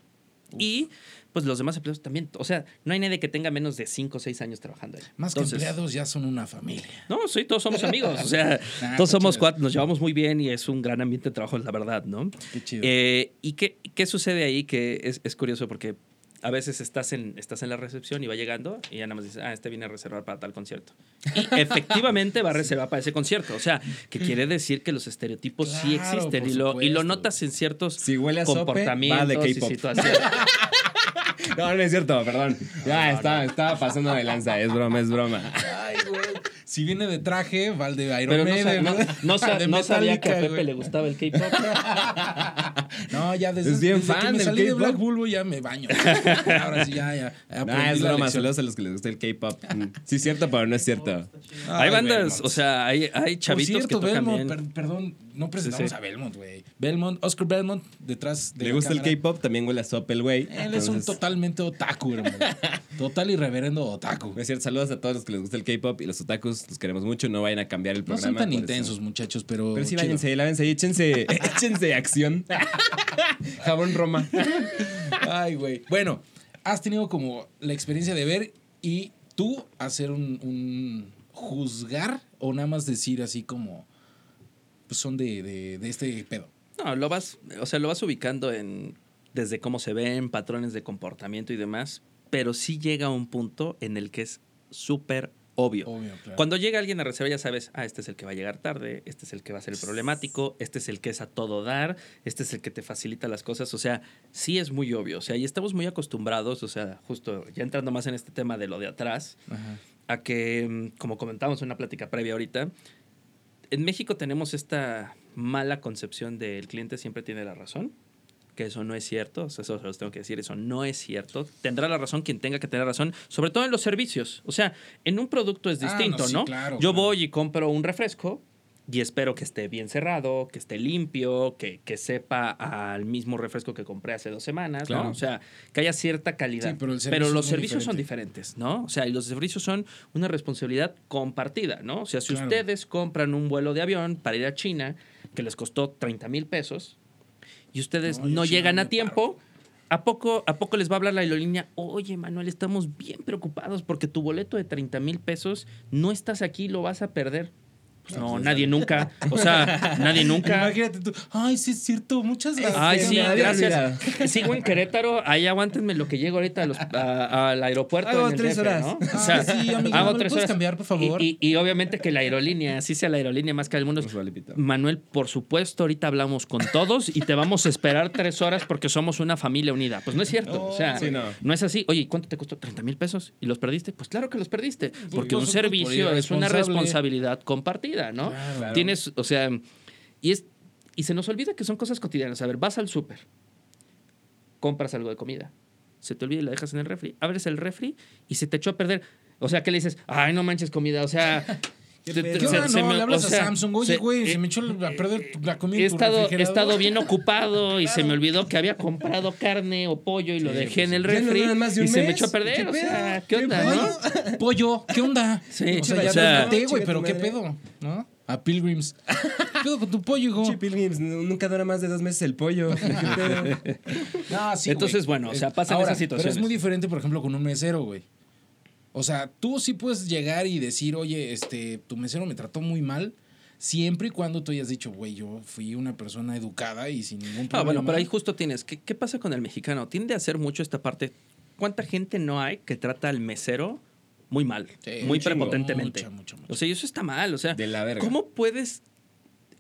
Y pues los demás empleados también. O sea, no hay nadie que tenga menos de 5 o 6 años trabajando ahí. Más Entonces, que empleados ya son una familia. No, sí, todos somos amigos. O sea, (laughs) Nah, todos somos chido. cuatro, nos llevamos muy bien y es un gran ambiente de trabajo, la verdad, ¿no? Qué chido. Eh, ¿Y qué, qué sucede ahí? Que es, es curioso porque a veces estás en, estás en la recepción y va llegando y ya nada más dices, ah, este viene a reservar para tal concierto. Y (laughs) efectivamente va a reservar para ese concierto. O sea, que quiere decir que los estereotipos sí existen y lo, y lo notas en ciertos Si huele a sope, comportamientos va de y situaciones. (laughs) No, no es cierto, perdón. Ya, estaba, estaba pasando de lanza. Es broma, es broma. Ay, güey. Si viene de traje, va el de Iron Pero no, no, no (laughs) no sabía que a Pepe güey. le gustaba el K-pop. No, ya desde, Es bien desde que fan me del salí de K-pop. Black Bulbo ya me baño. (laughs) Ahora sí, ya, ya. aprendí Ah, es broma. Saludos a los que les gusta el K-pop. Mm. Sí, es cierto, pero no es cierto. Ay, hay bandas, Belmont. o sea, hay, hay Por chavitos cierto, que tocan Belmont, bien. per- perdón, no presentamos Sí, sí. a Belmont, güey. Belmont, Oscar Belmont, detrás de Le la gusta el. K-pop, también huele a sope el güey. Él es un totalmente otaku, hermano. (laughs) Total y reverendo otaku. Es cierto, saludos a todos los que les gusta el K-pop y los otakus, los queremos mucho, no vayan a cambiar el No programa. son tan por eso. intensos, muchachos, pero. Pero sí, chido. váyanse, lávense y échense, (laughs) échense acción. (laughs) Jabón Roma. Ay, güey. Bueno, has tenido como la experiencia de ver y tú hacer un, juzgar o nada más decir así como pues son de, de, de este pedo. No, lo vas, o sea, lo vas ubicando en desde cómo se ven, patrones de comportamiento y demás, pero sí llega un punto en el que es súper obvio. Obvio, claro. Cuando llega alguien a reserva ya sabes, ah, este es el que va a llegar tarde, este es el que va a ser el problemático, este es el que es a todo dar, este es el que te facilita las cosas, o sea, sí es muy obvio, o sea, y estamos muy acostumbrados, o sea, justo ya entrando más en este tema de lo de atrás, Ajá. a que, mm, como comentábamos en una plática previa ahorita, en México tenemos esta mala concepción de el cliente siempre tiene la razón, que eso no es cierto. O sea, eso se los tengo que decir, eso no es cierto. Tendrá la razón quien tenga que tener razón, sobre todo en los servicios. O sea, en un producto es Ah, no, distinto, sí, ¿no? claro, Yo claro. voy y compro un refresco y espero que esté bien cerrado, que esté limpio, que, que sepa al mismo refresco que compré hace dos semanas, Claro. ¿no? O sea, que haya cierta calidad. Sí, pero servicio los servicios son diferente. diferentes, ¿no? O sea, y los servicios son una responsabilidad compartida, ¿no? O sea, si Claro. ustedes compran un vuelo de avión para ir a China que les costó 30 mil pesos y ustedes No, llegan a tiempo, ¿a poco, ¿a poco les va a hablar la aerolínea? Oye, Manuel, estamos bien preocupados porque tu boleto de 30 mil pesos no estás aquí, lo vas a perder. Pues no, nadie nunca. O sea, nadie nunca. Imagínate tú. Ay, sí es cierto. Muchas gracias. Ay, sí, gracias. Sigo en Querétaro. Ahí aguántenme lo que llego ahorita a los- a- al aeropuerto. Hago en el tres DF, horas. ¿no? Ah, sí, amigo, ¿me lo puedes cambiar, por favor? Y, y- y obviamente que la aerolínea, así sea la aerolínea más que el mundo. Pues vale. Manuel, por supuesto, ahorita hablamos con todos y te vamos a esperar tres horas porque somos una familia unida. Pues no es cierto. o sea, Sí, no. no. es así. Oye, ¿y cuánto te costó? ¿30 mil pesos? ¿Y los perdiste? Pues claro que los perdiste. Porque un servicio es una responsabilidad compartida, ¿no? Claro. Tienes, o sea, y es y se nos olvida que son cosas cotidianas. A ver, vas al súper, compras algo de comida, se te olvida y la dejas en el refri, abres el refri y se te echó a perder. O sea, que le dices, ay, no manches comida. O sea, (laughs) ¿Qué se- No, me- le hablas o sea, a Samsung. Oye, se- güey, eh, se me echó a perder la comida He estado, he estado bien (laughs) ocupado y se me olvidó que había comprado carne o pollo y lo dejé en el no refri duran más de y se me echó a perder. ¿Qué o sea? ¿qué ¿Qué onda, pollo? no? (laughs) Pollo, ¿qué onda? Sí, o sea, ya o sea- te güey, pero ¿qué pedo? ¿No? A Pilgrims. ¿Qué pedo con tu pollo, hijo? Che, Pilgrims, nunca dura más de dos meses el pollo. (laughs) Sí, Entonces, güey. bueno, o sea, Eh, pasan ahora, esas situaciones. Pero es muy diferente, por ejemplo, con un mesero, güey. O sea, tú sí puedes llegar y decir, oye, este, tu mesero me trató muy mal, siempre y cuando tú hayas dicho, güey, yo fui una persona educada y sin ningún problema. Ah, bueno, pero ahí justo tienes. ¿Qué, qué pasa con el mexicano? Tiende a hacer mucho esta parte. ¿Cuánta gente no hay que trata al mesero muy mal? Sí, muy prepotentemente. Mucha, mucha, mucha. O sea, y eso está mal. O sea, De la verga. ¿cómo puedes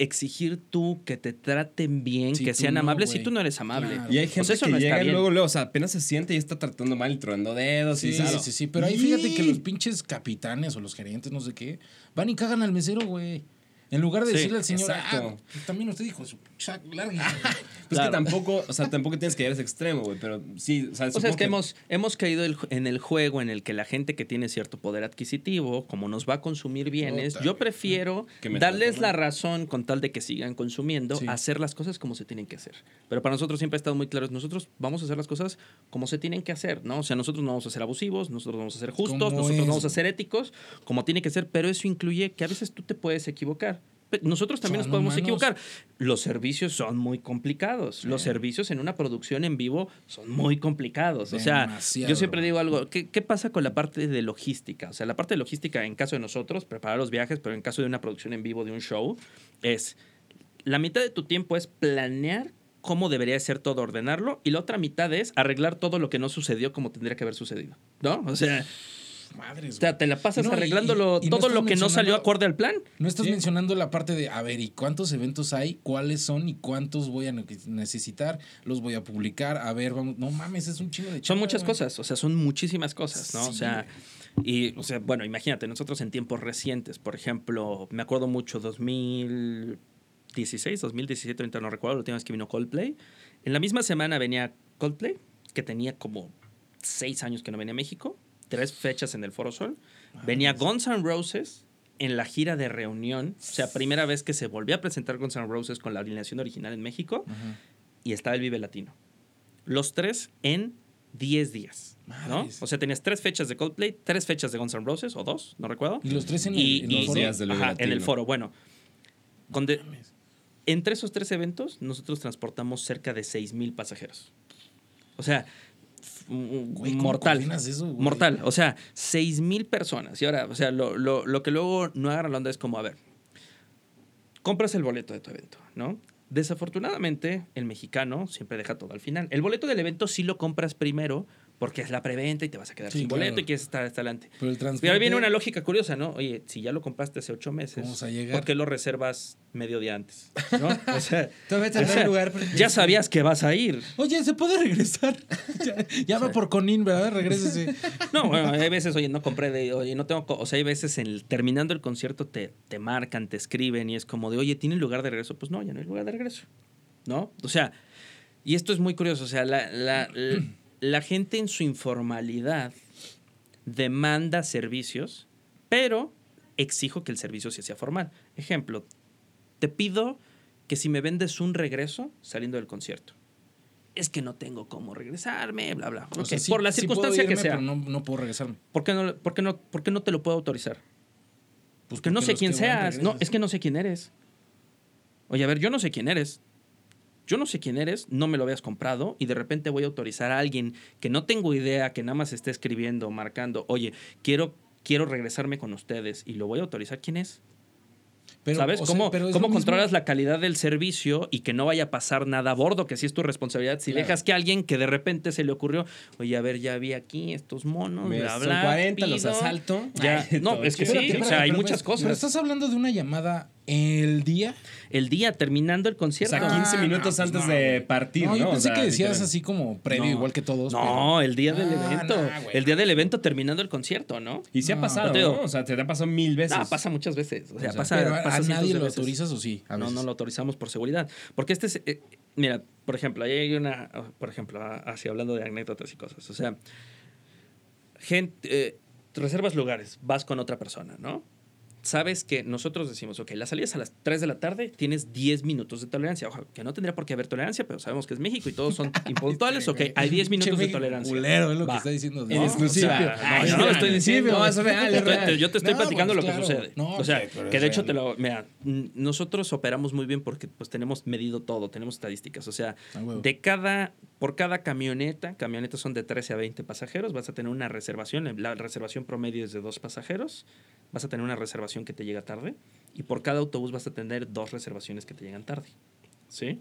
exigir tú que te traten bien, que sean no, amables si tú no eres amable? Claro. Y hay O gente sea, eso que no llega bien. luego, luego, o sea, apenas se siente y está tratando mal y tronando dedos. Sí, y sí, sí, sí, pero ahí fíjate que "Y". los pinches capitanes o los gerentes, no sé qué, van y cagan al mesero, güey. En lugar de Sí, decirle al señor, exacto. ah, también usted dijo, su sac, largue. (laughs) Pues Claro. que tampoco, o sea, tampoco tienes que ir a ese extremo, güey, pero sí, o sea, O sea, supongo es que hemos, hemos caído el- en el juego en el que la gente que tiene cierto poder adquisitivo, como nos va a consumir bienes, yo prefiero darles la razón con tal de que sigan consumiendo, Sí. hacer las cosas como se tienen que hacer. Pero para nosotros siempre ha estado muy claro, nosotros vamos a hacer las cosas como se tienen que hacer, ¿no? O sea, nosotros no vamos a ser abusivos, nosotros vamos a ser justos, nosotros es, vamos a ser éticos, como tiene que ser, pero eso incluye que a veces tú te puedes equivocar. Nosotros también nos podemos humanos. equivocar. Los servicios son muy complicados. Los servicios en una producción en vivo son muy complicados. O sea, Demasiado. yo siempre digo algo. ¿qué, qué pasa con la parte de logística? O sea, la parte de logística en caso de nosotros, preparar los viajes, pero en caso de una producción en vivo de un show, es la mitad de tu tiempo es planear cómo debería ser todo, ordenarlo, y la otra mitad es arreglar todo lo que no sucedió como tendría que haber sucedido. ¿No? O sea, Madres, o sea te la pasas No, arreglándolo y- y no todo lo que no salió acorde al plan. No estás Sí. mencionando la parte de, a ver, ¿y cuántos eventos hay? ¿Cuáles son? ¿Y cuántos voy a ne- necesitar? ¿Los voy a publicar? A ver, vamos. No mames, es un chingo de Son chamba, muchas cosas, o sea, son muchísimas cosas, ¿no? o sea, y, o sea, bueno, imagínate, nosotros en tiempos recientes, por ejemplo, me acuerdo mucho 2016, 2017, ahorita no recuerdo, la última vez que vino Coldplay. En la misma semana venía Coldplay, que tenía como seis años que no venía a México, tres fechas en el Foro Sol. Venía Guns N' Roses en la gira de reunión, o sea, primera vez que se volvió a presentar Guns N' Roses con la alineación original en México Ajá. y estaba el Vive Latino. Los tres en 10 días. ¿no? O sea, tenías tres fechas de Coldplay, tres fechas de Guns N' Roses, o dos, no recuerdo. Y los tres en Y- el, en y- Los foro. días del Ajá, en el foro. Bueno, con de- entre esos tres eventos, nosotros transportamos cerca de 6 mil pasajeros. O sea, Güey, ¿cómo mortal. coordinas eso, güey? mortal. O sea, 6 mil personas. Y ahora, o sea, lo, lo- lo que luego no agarra la onda es como, a ver, compras el boleto de tu evento, ¿no? Desafortunadamente, el mexicano siempre deja todo al final. El boleto del evento sí lo compras primero porque es la preventa y te vas a quedar Sí, sin claro. boleto y quieres estar hasta adelante. Pero el Pero transporte. ahora viene una lógica curiosa, ¿no? Oye, si ya lo compraste hace ocho meses, Vamos a llegar. ¿por qué lo reservas medio día antes? ¿No? (laughs) O sea, o sea, lugar. porque- ya sabías que vas a ir. Oye, ¿se puede regresar? (laughs) ya ya va por Conin, ¿verdad? Regrésese. (laughs) No, bueno, hay veces, oye, no compré de, oye, no tengo, o sea, hay veces en el- terminando el concierto te, te marcan, te escriben y es como de, oye, ¿tiene lugar de regreso? Pues no, ya no hay lugar de regreso, ¿no? O sea, Y esto es muy curioso, o sea, la, la- la- (clears throat) la gente en su informalidad demanda servicios, pero exijo que el servicio sea formal. Ejemplo, te pido que si me vendes un regreso saliendo del concierto. Es que no tengo cómo regresarme, bla, bla. Sea, sí- por la sí circunstancia que sea. pero no, no puedo regresarme. ¿Por, qué no, por, qué no, por qué no te lo puedo autorizar? Pues Que no porque sé los quién seas. No, es que no sé quién eres. Oye, a ver, yo no sé quién eres. Yo no sé quién eres, no me lo habías comprado y de repente voy a autorizar a alguien que no tengo idea, que nada más esté escribiendo, marcando, oye, quiero, quiero regresarme con ustedes y lo voy a autorizar. ¿Quién es? Pero, ¿Sabes? o sea, ¿Cómo, pero cómo mismo. controlas la calidad del servicio y que no vaya a pasar nada a bordo? Que sí es tu responsabilidad. Si Claro. dejas que alguien que de repente se le ocurrió, oye, a ver, ya vi aquí estos monos, Me- bla, bla. 40, los pido". asalto. Ya, (laughs) Ay, no, es que sí, o sea, hay muchas ves, cosas. Pero estás hablando de una llamada el día. El día terminando el O concierto. sea, 15 Ah, minutos no, pues antes no, de partir, no, ¿no? yo O pensé sea, que decías así como previo, No. igual que todos. No, el día del Ah, evento. el día del evento terminando el concierto, ¿no? Y sí ha pasado, te digo- ¿no? O sea, te ha pasado mil veces. No, pasa muchas veces. O sea, O sea, pasa, pero a- pasa a nadie lo veces. autorizas o sí. A No, veces. no lo autorizamos por seguridad. Porque este es. eh, mira, por ejemplo, ahí hay una. Por ejemplo, así hablando de anécdotas y cosas. O sea, gente. eh, reservas lugares, vas con otra persona, ¿no? Sabes que nosotros decimos, ok, la salida es a las 3 de la tarde, tienes 10 minutos de tolerancia. Ojo, que no tendría por qué haber tolerancia, pero sabemos que es México y todos son (laughs) impuntuales. ok, hay 10 minutos de tolerancia. Culero, es lo Va. que está diciendo. En ¿no? exclusiva. O sea, No, Ay, yo no lo estoy diciendo. no, es real, es Yo te- real. Yo te estoy No, platicando pues, lo que claro. sucede. No, o sea, que de hecho real. te lo. Mira, nosotros operamos muy bien porque pues tenemos medido todo, tenemos estadísticas. O sea, Ah, de cada. Por cada camioneta, camionetas son de 13 a 20 pasajeros, vas a tener una reservación. La reservación promedio es de dos pasajeros. Vas a tener una reservación que te llega tarde. Y por cada autobús vas a tener dos reservaciones que te llegan tarde. ¿Sí?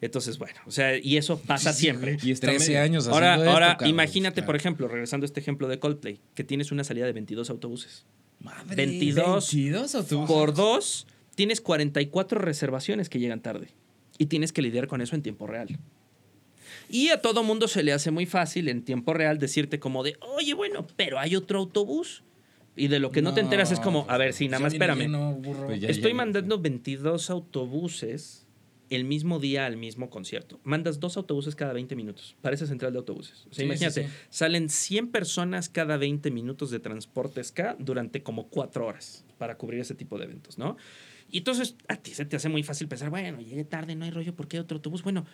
Entonces, bueno, o sea, y eso pasa siempre. Y está 13 medio- años Ahora, ahora esto, imagínate, Claro. por ejemplo, regresando a este ejemplo de Coldplay, que tienes una salida de 22 autobuses. Madre. 22 22 autobuses. por 2, tienes 44 reservaciones que llegan tarde. Y tienes que lidiar con eso en tiempo real. Y a todo mundo se le hace muy fácil en tiempo real decirte como de, oye, bueno, pero hay otro autobús. Y de lo que no, te enteras es como, a ver, sí, nada ya más viene espérame. burro. Pues ya- Estoy mandando 22 autobuses el mismo día al mismo concierto. Mandas dos autobuses cada 20 minutos. Parece central de autobuses. O sea, Sí, imagínate, sí, sí. salen 100 personas cada 20 minutos de transporte SK durante como 4 horas para cubrir ese tipo de eventos, ¿no? Y entonces a ti se te hace muy fácil pensar, bueno, llegué tarde, no hay rollo, ¿por qué otro autobús? Bueno,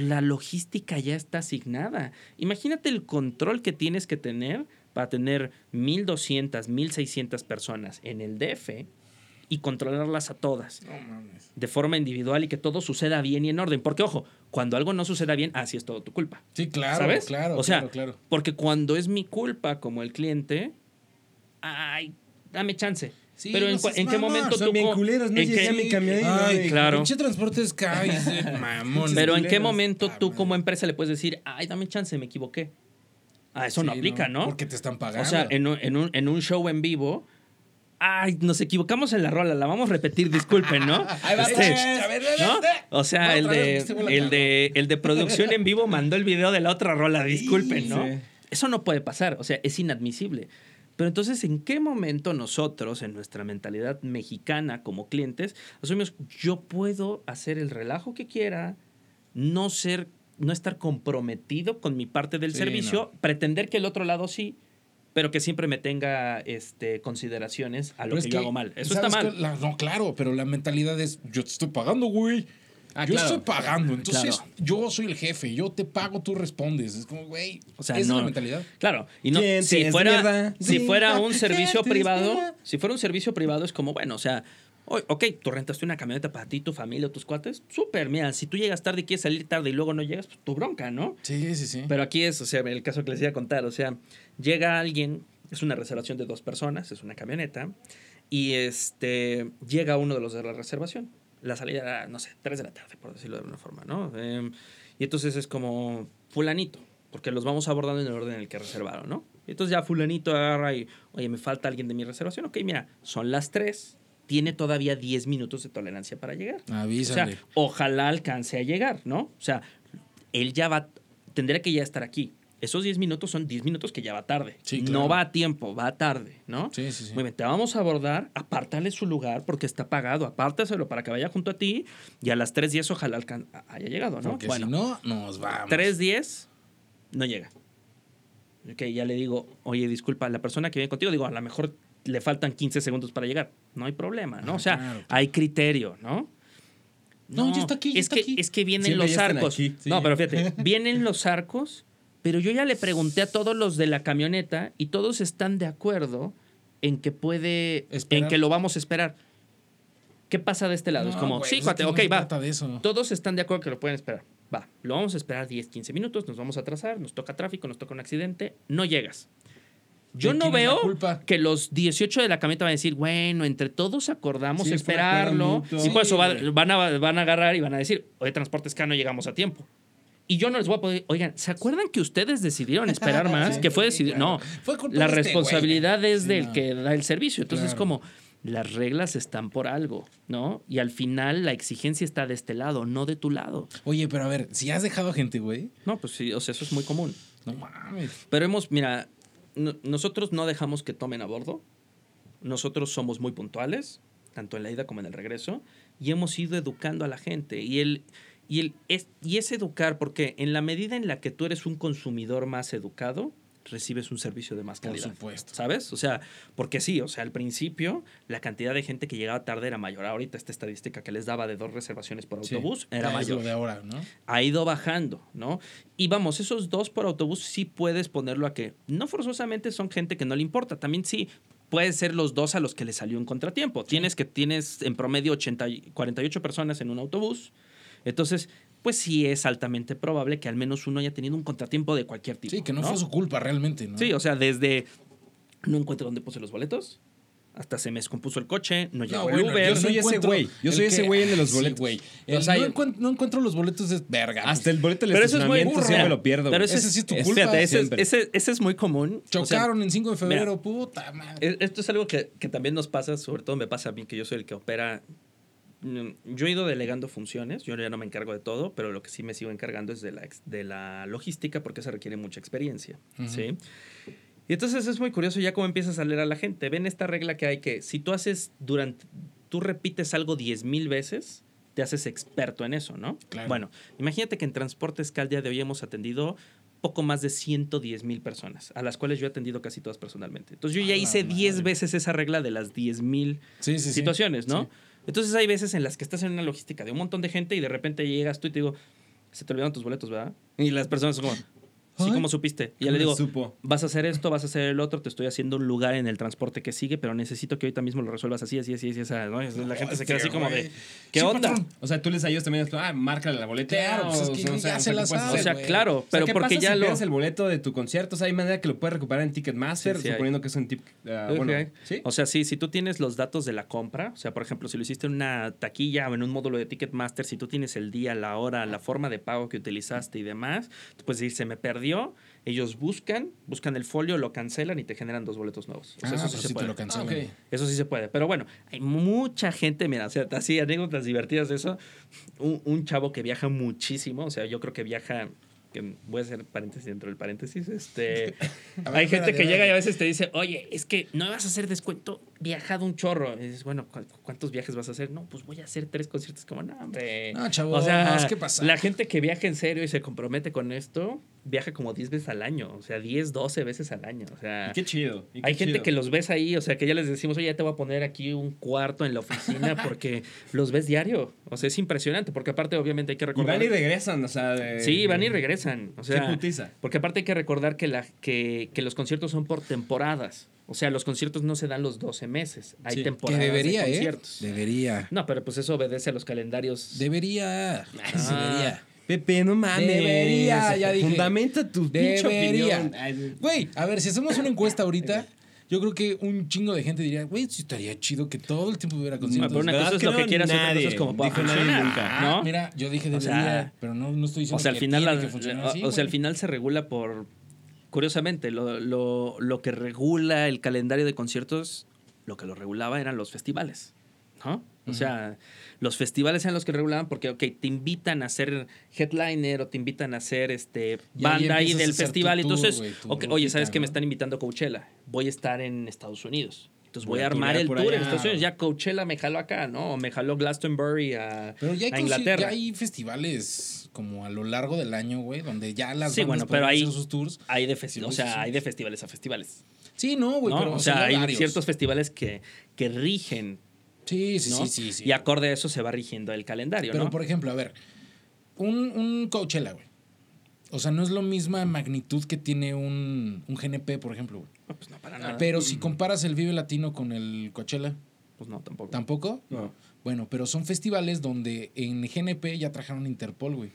la logística ya está asignada. Imagínate el control que tienes que tener para tener 1200, 1600 personas en el DF y controlarlas a todas No mames. de forma individual y que todo suceda bien y en orden. Porque, ojo, cuando algo no suceda bien, así es todo tu culpa. Sí, claro, ¿Sabes? claro. O sea, claro, claro. Porque cuando es mi culpa como el cliente, ay, dame chance. Sí, Pero en, en qué momento son tú... bien culeros, no en llegué qué- a mi camión. Ay, claro. Pinche transporte Sky, (laughs) ese mamón. Pero en qué momento Ah, tú como empresa le puedes decir, ay, dame chance, me equivoqué. Ah, eso no aplica, ¿no? Porque te están pagando. O sea, en un, en un- en un show en vivo, ay, nos equivocamos en la rola, la vamos a repetir, disculpen, ¿no? (laughs) Ahí va, Este, pues, ¿no? O sea, No, el de, el, de, el de producción en vivo mandó el video de la otra rola, disculpen, ¿no? Sí. Eso no puede pasar, o sea, es inadmisible. Pero entonces, ¿en qué momento nosotros, en nuestra mentalidad mexicana como clientes, asumimos, yo puedo hacer el relajo que quiera, no ser, no estar comprometido con mi parte del Sí, servicio, pretender que el otro lado sí, pero que siempre me tenga este, consideraciones a lo que, es yo hago mal. Eso está ¿sabes mal. La- no, claro, pero la mentalidad es, yo te estoy pagando, güey. Ah, yo claro. estoy pagando, entonces Claro. yo soy el jefe, yo te pago, tú respondes. Es como, güey, O sea, esa no- es la mentalidad. Claro, y no, si fuera, si fuera un servicio privado, si fuera un servicio privado es como, bueno, o sea, ok, tú rentaste una camioneta para ti, tu familia tus cuates, súper, mira, si tú llegas tarde y quieres salir tarde y luego no llegas, pues tu bronca, ¿no? Sí, sí, sí. Pero aquí es, o sea, el caso que les iba a contar, o sea, llega alguien, es una reservación de dos personas, es una camioneta, y este, llega uno de los de la reservación. La salida era, no sé, 3 de la tarde, por decirlo de alguna forma, ¿no? Em, y entonces es como fulanito, porque los vamos abordando en el orden en el que reservaron, ¿no? Entonces ya fulanito agarra y, oye, me falta alguien de mi reservación. Ok, mira, son las 3, tiene todavía 10 minutos de tolerancia para llegar. O Avísale. sea, ojalá alcance a llegar, ¿no? O sea, él ya va, tendría que ya estar aquí. esos 10 minutos son 10 minutos que ya va tarde. Sí, No va a tiempo, va tarde, ¿no? Sí, sí, sí. Muy bien, te vamos a abordar, apártale su lugar porque está pagado, apártaselo para que vaya junto a ti y a las 3.10 ojalá haya llegado, ¿no? Porque bueno, si no, nos vamos. 3.10 no llega. Ok, ya le digo, oye, disculpa, la persona que viene contigo, digo, a lo mejor le faltan 15 segundos para llegar. No hay problema, ¿no? Ah, o sea, claro, claro. hay criterio, ¿no? No, ya está aquí, ya es está que, aquí. Es que vienen Siempre los arcos. aquí, sí. No, pero fíjate, (laughs) vienen los arcos, pero yo ya le pregunté a todos los de la camioneta y todos están de acuerdo en que puede, Esperar. en que lo vamos a esperar. ¿Qué pasa de este lado? es No, como, sí, cuate, no ok, va. trata de eso. Todos están de acuerdo que lo pueden esperar. Va, lo vamos a esperar 10, 15 minutos, nos vamos a atrasar, nos toca tráfico, nos toca un accidente, no llegas. Yo ¿De no veo que los 18 de la camioneta van a decir, bueno, entre todos acordamos Sí, esperarlo. Y por eso va- van, a, van a agarrar y van a decir, oye, Transportes K no llegamos a tiempo. Y yo no les voy a poder, oigan, ¿se acuerdan que ustedes decidieron esperar (laughs) más? Sí, que fue claro. no, Fue la este responsabilidad es Sí, del no. que da el servicio. Entonces es Claro. como, las reglas están por algo, ¿no? Y al final la exigencia está de este lado, no de tu lado. Oye, pero a ver, si has dejado gente, güey. No, pues sí, o sea, eso es muy común. No mames. Pero hemos, mira, no- nosotros no dejamos que tomen a bordo. Nosotros somos muy puntuales, tanto en la ida como en el regreso, y hemos ido educando a la gente. Y el, y el es, y es educar, porque en la medida en la que tú eres un consumidor más educado, recibes un servicio de más Por calidad. supuesto. ¿Sabes? O sea, porque sí, o sea, al principio la cantidad de gente que llegaba tarde era mayor. Ahorita esta estadística que les daba de dos reservaciones por Sí, autobús era mayor de ahora, ¿no? ha ido bajando, ¿no? Y vamos, esos dos por autobús sí puedes ponerlo a que no forzosamente son gente que no le importa, también sí puede ser los dos a los que le salió un contratiempo. Tienes que tienes en promedio 80, y- 48 personas en un autobús. Entonces, pues sí es altamente probable que al menos uno haya tenido un contratiempo de cualquier tipo. Sí, que no, fue su culpa realmente, ¿no? Sí, o sea, desde no encuentro dónde puse los boletos, hasta se me descompuso el coche, no llegó el bueno, Uber. yo soy ese encuentro güey. Yo soy el ese que- güey, el de los Sí, boletos. güey. O El sea, no, yo- encuent- no encuentro los boletos es verga. Hasta el boleto del Pero eso es muy estacionamiento me lo pierdo. Pero ese, Ese sí es tu culpa. fíjate, ese, ese- ese es muy común. O sea, Chocaron en 5 de febrero, puta madre. E- Esto es algo que, que también nos pasa, sobre todo me pasa a mí, que yo soy el que opera. Mm, Yo he ido delegando funciones, yo ya no me encargo de todo, pero lo que sí me sigo encargando es de la, de la logística porque se requiere mucha experiencia. ¿sí? Y entonces es muy curioso ya cómo empiezas a leer a la gente. Ven esta regla que hay que si tú haces durante, tú repites algo 10 mil veces, te haces experto en eso, ¿no? Claro. Bueno, imagínate que en Transportes que al día de hoy hemos atendido poco más de 110 mil personas, a las cuales yo he atendido casi todas personalmente. Entonces yo ya hice 10 madre. veces esa regla de las 10 mil Sí, sí, sí. situaciones, ¿no? Entonces hay veces en las que estás en una logística de un montón de gente y de repente llegas tú y te digo, se te olvidaron tus boletos, ¿verdad? Y las personas son como, sí, Ay. ¿cómo supiste? Y ya ¿Cómo le digo, supo? vas a hacer esto, vas a hacer el otro, te estoy haciendo un lugar en el transporte que sigue, pero necesito que ahorita mismo lo resuelvas así, así, así, así, así, ¿no? La gente se queda así como de. ¿qué Sí, onda? patrón. O sea, tú les ayudas también, ah, márcale la boleta. Claro, pues es o- que o ya sea, se ¿qué la sabe, hacer? O sea, claro, O sea, pero ¿qué porque pasa ya si lo... el boleto de tu concierto? O sea, hay manera que lo puedes recuperar en Ticketmaster, Sí, sí hay. suponiendo que es un tip. ah, bueno. ¿sí? O sea, sí, si tú tienes los datos de la compra, o sea, por ejemplo, si lo hiciste en una taquilla o en un módulo de Ticketmaster, si tú tienes el día, la hora, la forma de pago que utilizaste y demás, tú puedes decir, se me perdió, ellos buscan, buscan el folio, lo cancelan y te generan dos boletos nuevos. O sea, Ah, eso sí pues se sí te puede. lo cancelan. Ah, ok. Eso sí se puede. Pero bueno, hay mucha gente, mira, o sea, así anécdotas divertidas de eso. Un, un chavo que viaja muchísimo, o sea, yo creo que viaja, que voy a hacer paréntesis dentro del paréntesis, este... (laughs) Ver, hay gente que llega y a veces te dice, oye, es que no me vas a hacer descuento, viajado un chorro. Y dices, bueno, ¿cu- ¿cuántos viajes vas a hacer? No, pues voy a hacer tres conciertos. Como, no, hombre. No, chavos, o sea, ¿qué pasa? la gente que viaja en serio y se compromete con esto, viaja como 10 veces al año. O sea, 10, 12 veces al año. O sea, Y qué chido. y qué hay gente que los ves ahí, o sea, que ya les decimos, oye, ya te voy a poner aquí un cuarto en la oficina (laughs) porque los ves diario. O sea, es impresionante, porque aparte, obviamente, hay que Y recordar. van y regresan, o sea. de- Sí, van y regresan. O sea, Qué putiza. porque aparte hay que recordar que, la, que, que los conciertos son por temporadas. O sea, los conciertos no se dan los 12 meses. Hay Sí. Que temporadas debería, de ¿eh? conciertos. Debería. No, pero pues eso obedece a los calendarios. Debería. Ah. Debería. Pepe, no mames. Debería, ya dije. Fundamenta tu pinche Debería. opinión. Güey, a ver, si hacemos una encuesta ahorita, yo creo que un chingo de gente diría, güey, sí estaría chido que todo el tiempo hubiera No, conciertos. pero una ¿Verdad cosa es que lo no? que quieras otra cosa es como pueda dijo nadie funcionar, nunca. ¿no? Mira, yo dije O debería, sea, pero no, no estoy diciendo O sea, al que final, tiene la- que funcionar o- así, o sea, al final se regula por. Curiosamente, lo, lo- lo que regula el calendario de conciertos, lo que lo regulaba eran los festivales, ¿no? O sea, los festivales eran los que regulaban porque, ok, te invitan a ser headliner o te invitan a ser este, ahí banda ahí empiezas a del festival. Entonces, oye, ¿sabes que me están invitando a Coachella? Voy a estar en Estados Unidos. Entonces Voy voy, a armar el tour en. Estados Unidos. Ya Coachella me jaló acá, ¿no? O me jaló Glastonbury a, Pero ya hay, a Inglaterra. ya hay festivales como a lo largo del año, güey, donde ya las Sí, bandas bueno, pero ahí- hacer sus tours. Hay de festi- o sea, hay de festivales a festivales. Sí, no, güey, ¿no? pero o sea, hay varios. ciertos festivales que, que rigen, Sí, sí, ¿no? sí, sí, sí. Y acorde a eso se va rigiendo el calendario, Pero, ¿no? por ejemplo, a ver, un, un Coachella, güey. O sea, no es lo misma magnitud que tiene un, un GNP, por ejemplo, güey. Pues no, para nada. Pero si comparas el Vive Latino con el Coachella, Pues no, tampoco. ¿tampoco? No. Bueno, pero son festivales donde en GNP ya trajeron Interpol, güey.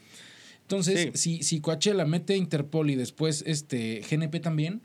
Entonces, si, si Coachella mete Interpol y después este GNP también,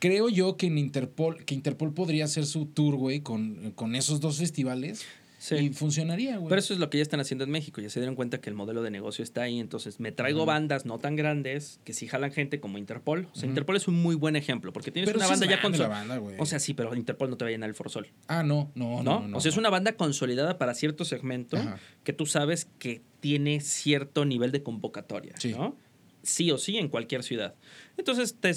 creo yo que en Interpol, que Interpol podría hacer su tour, güey, con, con esos dos festivales Sí. y funcionaría, güey. Pero eso es lo que ya están haciendo en México. Ya se dieron cuenta que el modelo de negocio está ahí. Entonces, me traigo bandas no tan grandes que sí jalan gente como Interpol. O sea. Interpol es un muy buen ejemplo porque tienes Pero una banda ya consolidada. O sea, sí, pero Interpol no te va a llenar el Forsol. Ah, no, no, ¿no? no, no. o sea, es una banda consolidada para cierto segmento Ajá. que tú sabes que tiene cierto nivel de convocatoria, Sí. ¿no? Sí o sí en cualquier ciudad. Entonces, te-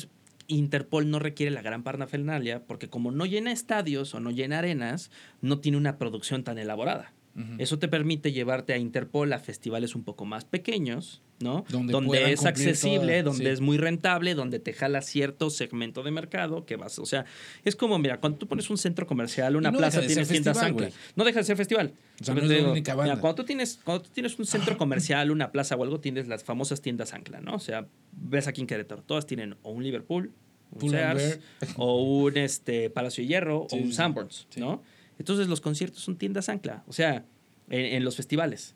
Interpol no requiere la gran parnafernalia porque como no llena estadios o no llena arenas, no tiene una producción tan elaborada. Eso te permite llevarte a Interpol a festivales un poco más pequeños, ¿no? Donde es accesible, toda- donde sí. es muy rentable, donde te jala cierto segmento de mercado que vas, o sea, es como, mira, cuando tú pones un centro comercial, una no plaza, tienes tiendas festival, ancla. güey. No deja de ser festival. O sea, Lo no que es te la única banda. mira, cuando tú tienes, cuando tú tienes un centro comercial, una plaza o algo, tienes las famosas tiendas ancla, ¿no? O sea, ves aquí en Querétaro, todas tienen o un Liverpool, un Sears, o un este, Palacio de Hierro, Sí, o un. Sanborns, Sí. ¿no? Entonces los conciertos son tiendas ancla, o sea, en, en los festivales.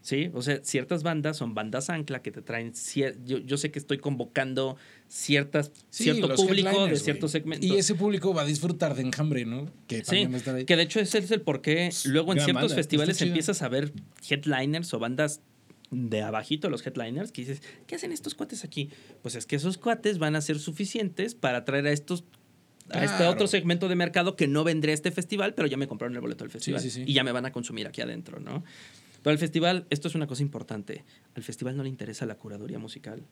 ¿Sí? O sea, ciertas bandas son bandas ancla que te traen. yo, yo sé que estoy convocando ciertas, Sí, cierto público de headliners, cierto güey. segmento. Y ese público va a disfrutar de Enjambre, ¿no? Que también ahí. de hecho ese es el por qué luego en Gran ciertos banda, festivales empiezas a ver headliners o bandas de abajito los headliners que dices, ¿qué hacen estos cuates aquí? Pues es que esos cuates van a ser suficientes para atraer a estos a este otro segmento de mercado que no vendría a este festival, pero ya me compraron el boleto del festival sí, sí. y ya me van a consumir aquí adentro, ¿no? Pero al festival, esto es una cosa importante, al festival no le interesa la curaduría musical.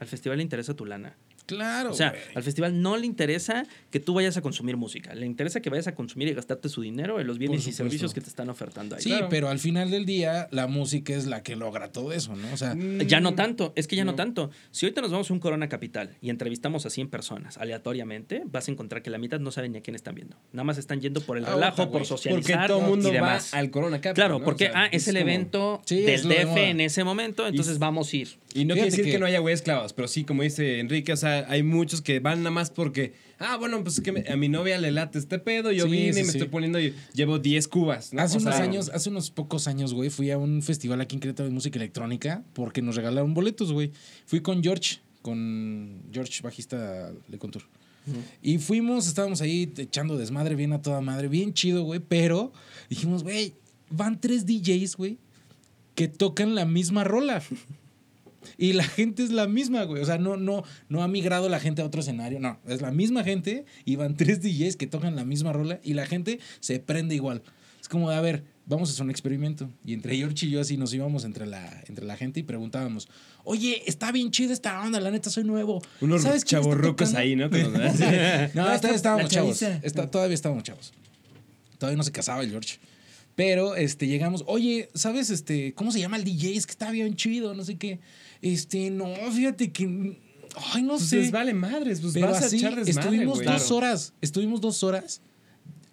Al festival le interesa tu lana. Claro. O sea, al festival no le interesa que tú vayas a consumir música. Le interesa que vayas a consumir y gastarte su dinero en los bienes y servicios que te están ofertando ahí. Sí, pero al final del día, la música es la que logra todo eso, ¿no? O sea, Ya no tanto, es que ya no. No. tanto. Si ahorita nos vamos a un Corona Capital y entrevistamos a 100 personas aleatoriamente, vas a encontrar que la mitad no saben ni a quién están viendo. Nada más están yendo por el Ah, relajo, por güey. Porque socializar todo el mundo y va demás. al Corona Capital. Claro, ¿no? porque O sea, ah, es, el como- evento Sí, del DF en ese momento, entonces vamos a ir. Y no Fíjate quiere decir que... que- no haya güeyes clavados, pero sí, como dice Enrique, o sea, hay muchos que van nada más porque, ah, bueno, pues es que me- a mi novia le late este pedo, yo Sí, vine sí, y me sí. estoy poniendo, y llevo 10 cubas, ¿no? hace O unos sea, años, hace unos pocos años, güey, fui a un festival aquí en Querétaro de música electrónica porque nos regalaron boletos, güey. Fui con George, con George, bajista de Contour. Y fuimos, estábamos ahí echando desmadre bien a toda madre, bien chido, güey, pero dijimos, güey, van tres DJs, güey, que tocan la misma rola. (laughs) Y la gente es la misma, güey. O sea, no, no, no ha migrado la gente a otro escenario. No, es la misma gente. Y van (laughs) tres DJs que tocan la misma rola y la gente se prende igual. Es como de, a ver, vamos a hacer un experimento. Y entre George y yo así nos íbamos entre la, entre la gente y preguntábamos, oye, está bien chida esta banda, la neta soy nuevo. Unos ¿Sabes chavorrucos tocando?" ahí, ¿no? (laughs) No, Ah, todavía está estábamos chavos. Está- todavía estábamos chavos. Todavía no se casaba el George. Pero este, llegamos, oye, ¿sabes este, cómo se llama el DJ? Es que está bien chido, no sé qué. Este, no, fíjate que. Ay, no Pues sé. les vale madres, pues Pero vas así, a echar desmadre, estuvimos dos horas. Estuvimos dos horas.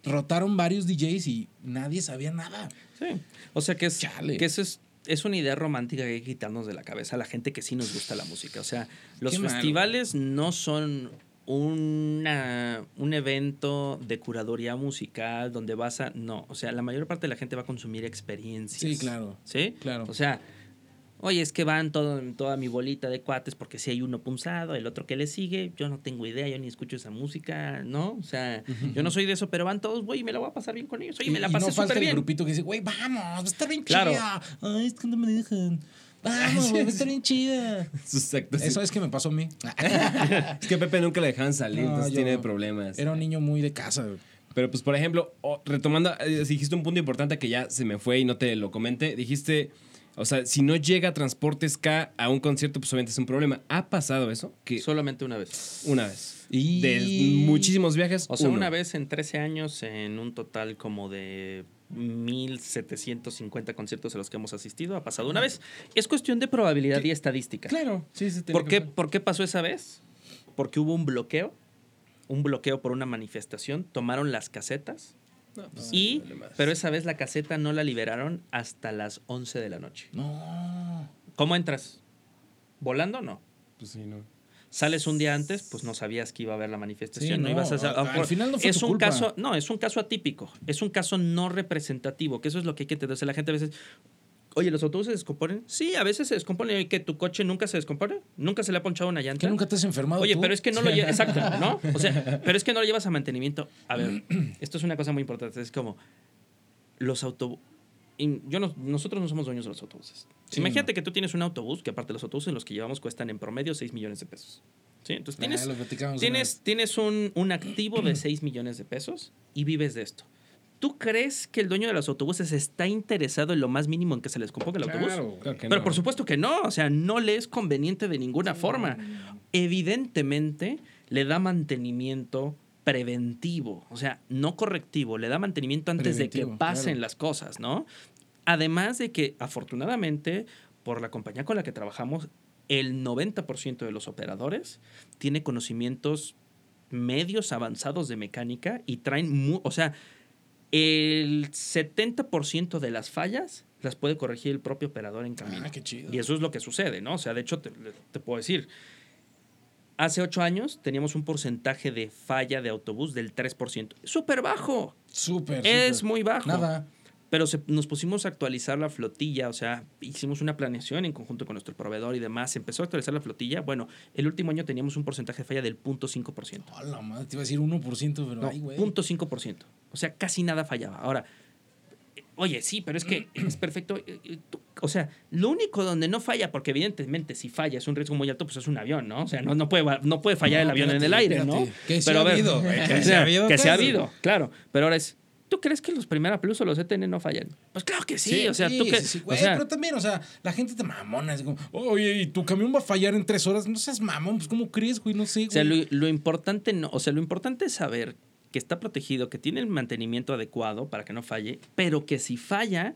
Rotaron varios DJs y nadie sabía nada. Sí. O sea que es Chale. que eso es es una idea romántica que hay que quitarnos de la cabeza a la gente que sí nos gusta la música. O sea, los Qué festivales no son una, un evento de curaduría musical donde vas a... No, o sea, la mayor parte de la gente va a consumir experiencias. Sí, claro. ¿Sí? Claro. O sea, oye, es que van todo, toda mi bolita de cuates porque si hay uno punzado, el otro que le sigue, yo no tengo idea, yo ni escucho esa música, ¿no? O sea, yo no soy de eso, pero van todos, güey, me la voy a pasar bien con ellos. Oye, Y- me la y pasé no falta súper el bien. grupito que dice, güey, vamos, va a estar bien Claro. chida. Ay, es que no me dejan. Vamos, güey, va a estar bien chida. (laughs) Exacto, sí. Eso es que me pasó a mí. (laughs) Es que a Pepe nunca le dejan salir, No, entonces tiene problemas. Era un niño muy de casa. güey. Pero pues, por ejemplo, retomando, eh, dijiste un punto importante que ya se me fue y no te lo comenté. Dijiste, o sea, si no llega Transportes K a un concierto, pues obviamente es un problema. ¿Ha pasado eso? Que Solamente una vez. una vez. Y- De muchísimos viajes. O sea, uno. una vez en 13 años, en un total como de 1750 conciertos a los que hemos asistido, ha pasado una vez. Es cuestión de probabilidad y estadística. Claro, sí, sí. tiene ¿Por que qué. ¿Por qué pasó esa vez? Porque hubo un bloqueo, un bloqueo por una manifestación, tomaron las casetas No, pues, y, vale pero esa vez la caseta no la liberaron hasta las 11 de la noche. No. ¿Cómo entras? ¿Volando? No. Pues sí, no. Sales un día antes, pues no sabías que iba a haber la manifestación, Sí, no, no, ibas a al- al final no fue es tu un culpa. caso, no, es un caso atípico, es un caso no representativo, que eso es lo que hay que entender. O sea, la gente a veces, oye, ¿los autobuses se descomponen? Sí, a veces se descomponen. ¿Y que tu coche nunca se descompone? ¿Nunca se le ha ponchado una llanta? ¿Que nunca te has enfermado Oye, tú? pero es que no lo llevas, (laughs) exacto, ¿no? O sea, pero es que no lo llevas a mantenimiento. A ver, (clears throat) esto es una cosa muy importante, es como los autobuses. Yo no, nosotros no somos dueños de los autobuses. Sí, Imagínate no. que tú tienes un autobús, que aparte los autobuses en los que llevamos cuestan en promedio 6 millones de pesos. ¿Sí? Entonces Ah, tienes, tienes un, un activo de (clears throat) 6 millones de pesos y vives de esto. ¿Tú crees que el dueño de los autobuses está interesado en lo más mínimo en que se les componga el autobús? Claro. Claro que Pero no. por supuesto que no, o sea, no le es conveniente de ninguna forma. Evidentemente le da mantenimiento preventivo, o sea, no correctivo, le da mantenimiento antes de que pasen claro. las cosas, ¿no? Además de que afortunadamente por la compañía con la que trabajamos, el 90% de los operadores tiene conocimientos medios avanzados de mecánica y traen, o sea, el 70% de las fallas las puede corregir el propio operador en camino. Ah, qué chido. Y eso es lo que sucede, ¿no? O sea, de hecho, te, te puedo decir, hace ocho años teníamos un porcentaje de falla de autobús del 3%. Súper bajo, Súper. es súper. muy bajo. Nada. Pero se- nos pusimos a actualizar la flotilla, o sea, hicimos una planeación en conjunto con nuestro proveedor y demás. Se empezó a actualizar la flotilla. Bueno, el último año teníamos un porcentaje de falla del 0.5%. Hola, madre, te iba a decir 1%, pero No, ay, güey. 0.5%. O sea, casi nada fallaba. Ahora, eh, oye, sí, pero es que (clears throat) es perfecto. eh, eh, O sea, lo único donde no falla, porque evidentemente si falla es un riesgo muy alto, pues es un avión, ¿no? O sea, no, no, puede, no puede fallar No, el avión en el espérate, aire, ¿no? Que pero ha habido, que (laughs) sea, ha habido Que sí ha habido, claro. Pero ahora es, ¿tú crees que los Primera Plus o los ETN no fallan? Pues claro que sí, o sea, tú que... sí, o sea, pero también, o sea, la gente te mamona. Es como, oye, ¿y tu camión va a fallar en tres horas? No seas mamón, pues, ¿cómo crees, güey? No sé, güey. O sea, lo, lo importante no, o sea, lo importante es saber que está protegido, que tiene el mantenimiento adecuado para que no falle, pero que si falla,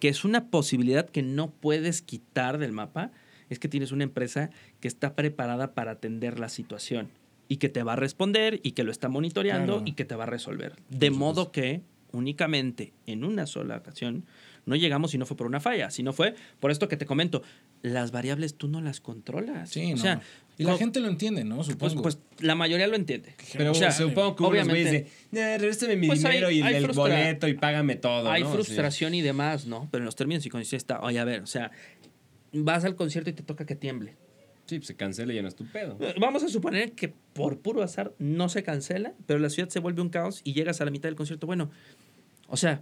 que es una posibilidad que no puedes quitar del mapa, es que tienes una empresa que está preparada para atender la situación y que te va a responder y que lo está monitoreando Claro. y que te va a resolver. De modo que únicamente en una sola ocasión no llegamos si no fue por una falla, si no fue por esto que te comento, las variables tú no las controlas. Sí, o no. sea, y la gente lo entiende, ¿no? pues, Supongo. pues la mayoría lo entiende. Pero o sea, supongo que unos güeyes de, "Nah, regrésame mi Pues hay- dinero y hay el boleto y págame todo. hay ¿no? frustración y demás, ¿no? Pero en los términos y condiciones está, oye, a ver, o sea, vas al concierto y te toca que tiemble. Sí, sí, pues se cancela y ya no es tu pedo. Eh, Vamos a suponer que por puro azar no se cancela, pero la ciudad se vuelve un caos y llegas a la mitad del concierto. Bueno, o sea,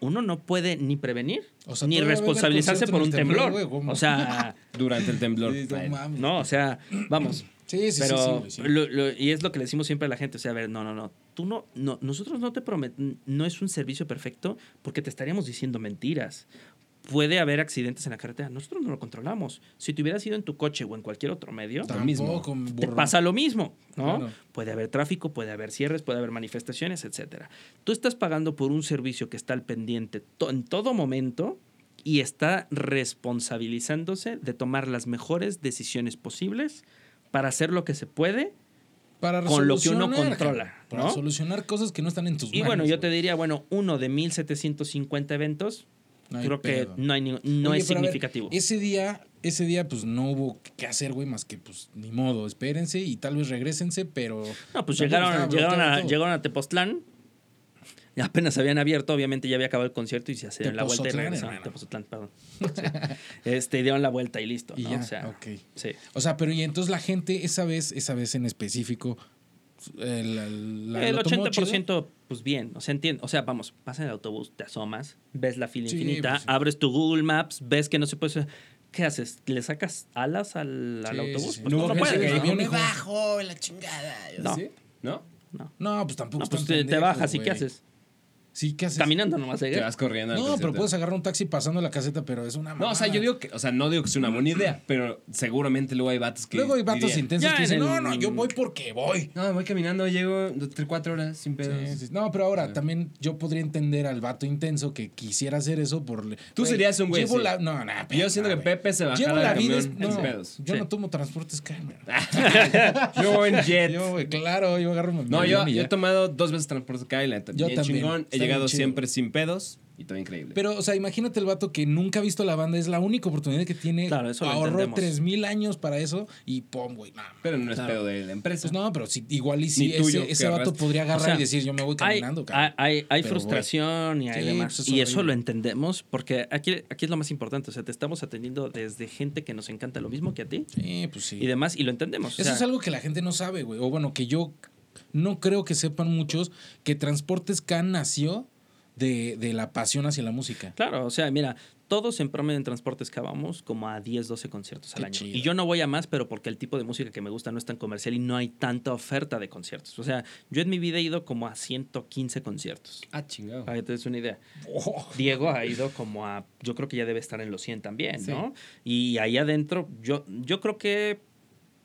uno no puede ni prevenir O sea, ni responsabilizarse por un temblor, o sea, (laughs) Durante el temblor. Sí, no o sea, vamos. (clears throat) Sí, sí, pero sí, sí, güey, sí. lo- lo- y es lo que le decimos siempre a la gente, o sea, a ver, no, no, no, tú no, no nosotros no te prometemos, no es un servicio perfecto porque te estaríamos diciendo mentiras. Puede haber accidentes en la carretera, nosotros no lo controlamos. Si te hubieras ido en tu coche o en cualquier otro medio, Lo mismo. Te pasa lo mismo, ¿no? Claro. Puede haber tráfico, puede haber cierres, puede haber manifestaciones, etcétera. Tú estás pagando por un servicio que está al pendiente to- en todo momento y está responsabilizándose de tomar las mejores decisiones posibles para hacer lo que se puede. Para con lo que uno controla, Para ¿no? solucionar cosas que no están en tus Y manos. bueno, yo te diría, bueno, uno de 1750 eventos, No hay creo pedo. que no, hay ni- no Oye, es ver, significativo. ese día, ese día, pues no hubo que hacer, güey, más que pues ni modo, espérense y tal vez regrésense, pero. No, pues llegaron, llegaron, a, todo. llegaron a Tepoztlán. y Apenas habían abierto, obviamente ya había acabado el concierto y se hacían la vuelta y regresaron. Tepozotlán, perdón. Sí. (laughs) Este, dieron la vuelta y listo. Y ¿no? ya, O sea, ok. sí. O sea, pero y entonces la gente, esa vez, esa vez en específico, el tomó chido. 80%, pues bien, o sea, entiende, o sea, vamos, vas en el autobús, te asomas, ves la fila Sí, infinita, pues sí. abres tu Google Maps, ves que no se puede... ¿Qué haces? ¿Le sacas alas al, al Sí, autobús? Pues No no, no puedes, que ¿no? me bajo la chingada. No. ¿Sí? ¿No? No. No, pues tampoco No, pues te, bajas y ¿qué haces? Sí, ¿qué haces? Caminando nomás, ¿eh? Te vas corriendo. No, pero puedes agarrar un taxi pasando la caseta, pero es una No, o sea, yo digo que, o sea, no digo que sea una buena idea, pero seguramente luego hay vatos que. Luego hay vatos dirían, intensos que dicen, el- no, no, yo voy porque voy. No, voy caminando, llego tres, cuatro horas sin pedos. Sí, sí. No, pero ahora también yo podría entender al vato intenso que quisiera hacer eso por... Tú serías un güey Llevo la... No, no, Yo siento que Pepe se bajara Llevo la vida... es- sin no, pedos. yo Sí. no tomo transportes Skymer. (laughs) Yo voy en jet. Yo, güey, claro, yo agarro mi no, yo, he tomado dos veces transporte Sky, la neta, Yo también. chingón. Llegado chido. siempre sin pedos y todo increíble. Pero, o sea, imagínate el vato que nunca ha visto la banda, es la única oportunidad que tiene. Claro, eso lo Ahorró tres mil años para eso y pum, güey. No, Pero no es Claro. pedo de la empresa. pues no, pero si, igual y si Ni tuyo, ese, ese vato arrastre. podría agarrar O sea, y decir, yo me voy caminando, hay, cabrón. hay, frustración y hay Sí, demás. pues es y eso lo entendemos porque aquí, aquí es lo más importante. O sea, te estamos atendiendo desde gente que nos encanta lo mismo que a ti Sí, pues sí. y demás, y lo entendemos. O Eso sea, es algo que la gente no sabe, güey. O bueno, que yo no creo que sepan muchos que Transportes K nació de, de la pasión hacia la música. Claro, o sea, mira, todos en promedio en transportes que vamos como a 10, 12 conciertos al Qué año. chido. Y yo no voy a más, pero porque el tipo de música que me gusta no es tan comercial y no hay tanta oferta de conciertos. O sea, yo en mi vida he ido como a 115 conciertos. Ah, chingado. Para que te des una idea. Oh. Diego ha ido como a, yo creo que ya debe estar en los 100 también, Sí. ¿no? Y ahí adentro, yo, yo creo que,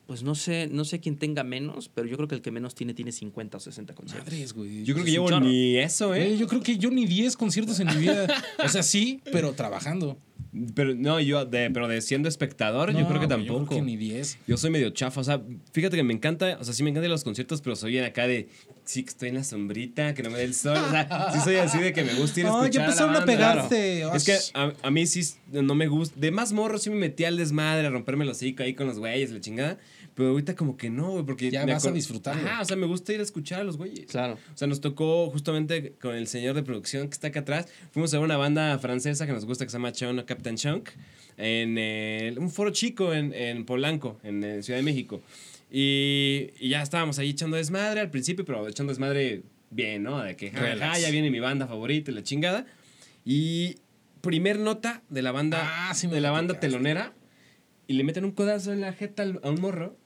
pues no sé, no sé quién tenga menos, pero yo creo que el que menos tiene tiene 50 o 60 conciertos. Madres, güey. Yo creo que llevo ni eso, Güey, ¿eh? yo creo que yo ni 10 conciertos en mi vida. O sea, sí, pero trabajando. Pero no, yo, de, pero de siendo espectador, yo No, creo que tampoco. Yo creo que ni 10. Yo soy medio chafa, o sea, fíjate que me encanta, o sea, sí me encantan los conciertos, pero soy en acá de, sí que estoy en la sombrita, que no me dé el sol, o sea, sí soy así de que me gusta ir a (laughs) No, ya escuchar a la empezaron a banda. pegarse. Claro. Es que a, a mí sí no me gusta, de más morro sí me metí al desmadre, a romperme el hocico ahí con los güeyes, la chingada, pero ahorita como que no, güey, porque... Ya vas a disfrutarlo. Ajá, o sea, me gusta ir a escuchar a los güeyes. Claro. O sea, nos tocó justamente con el señor de producción que está acá atrás. Fuimos a ver una banda francesa que nos gusta que se llama Chon Captain Chunk en el- un foro chico en, en Polanco, en, eh, Ciudad de México. Y, y ya estábamos ahí echando desmadre al principio, pero echando desmadre bien, ¿no? De que ja, ja, ya viene mi banda favorita y la chingada. Y primer nota de la banda, Ah, sí de la banda telonera y le meten un codazo en la jeta a un morro.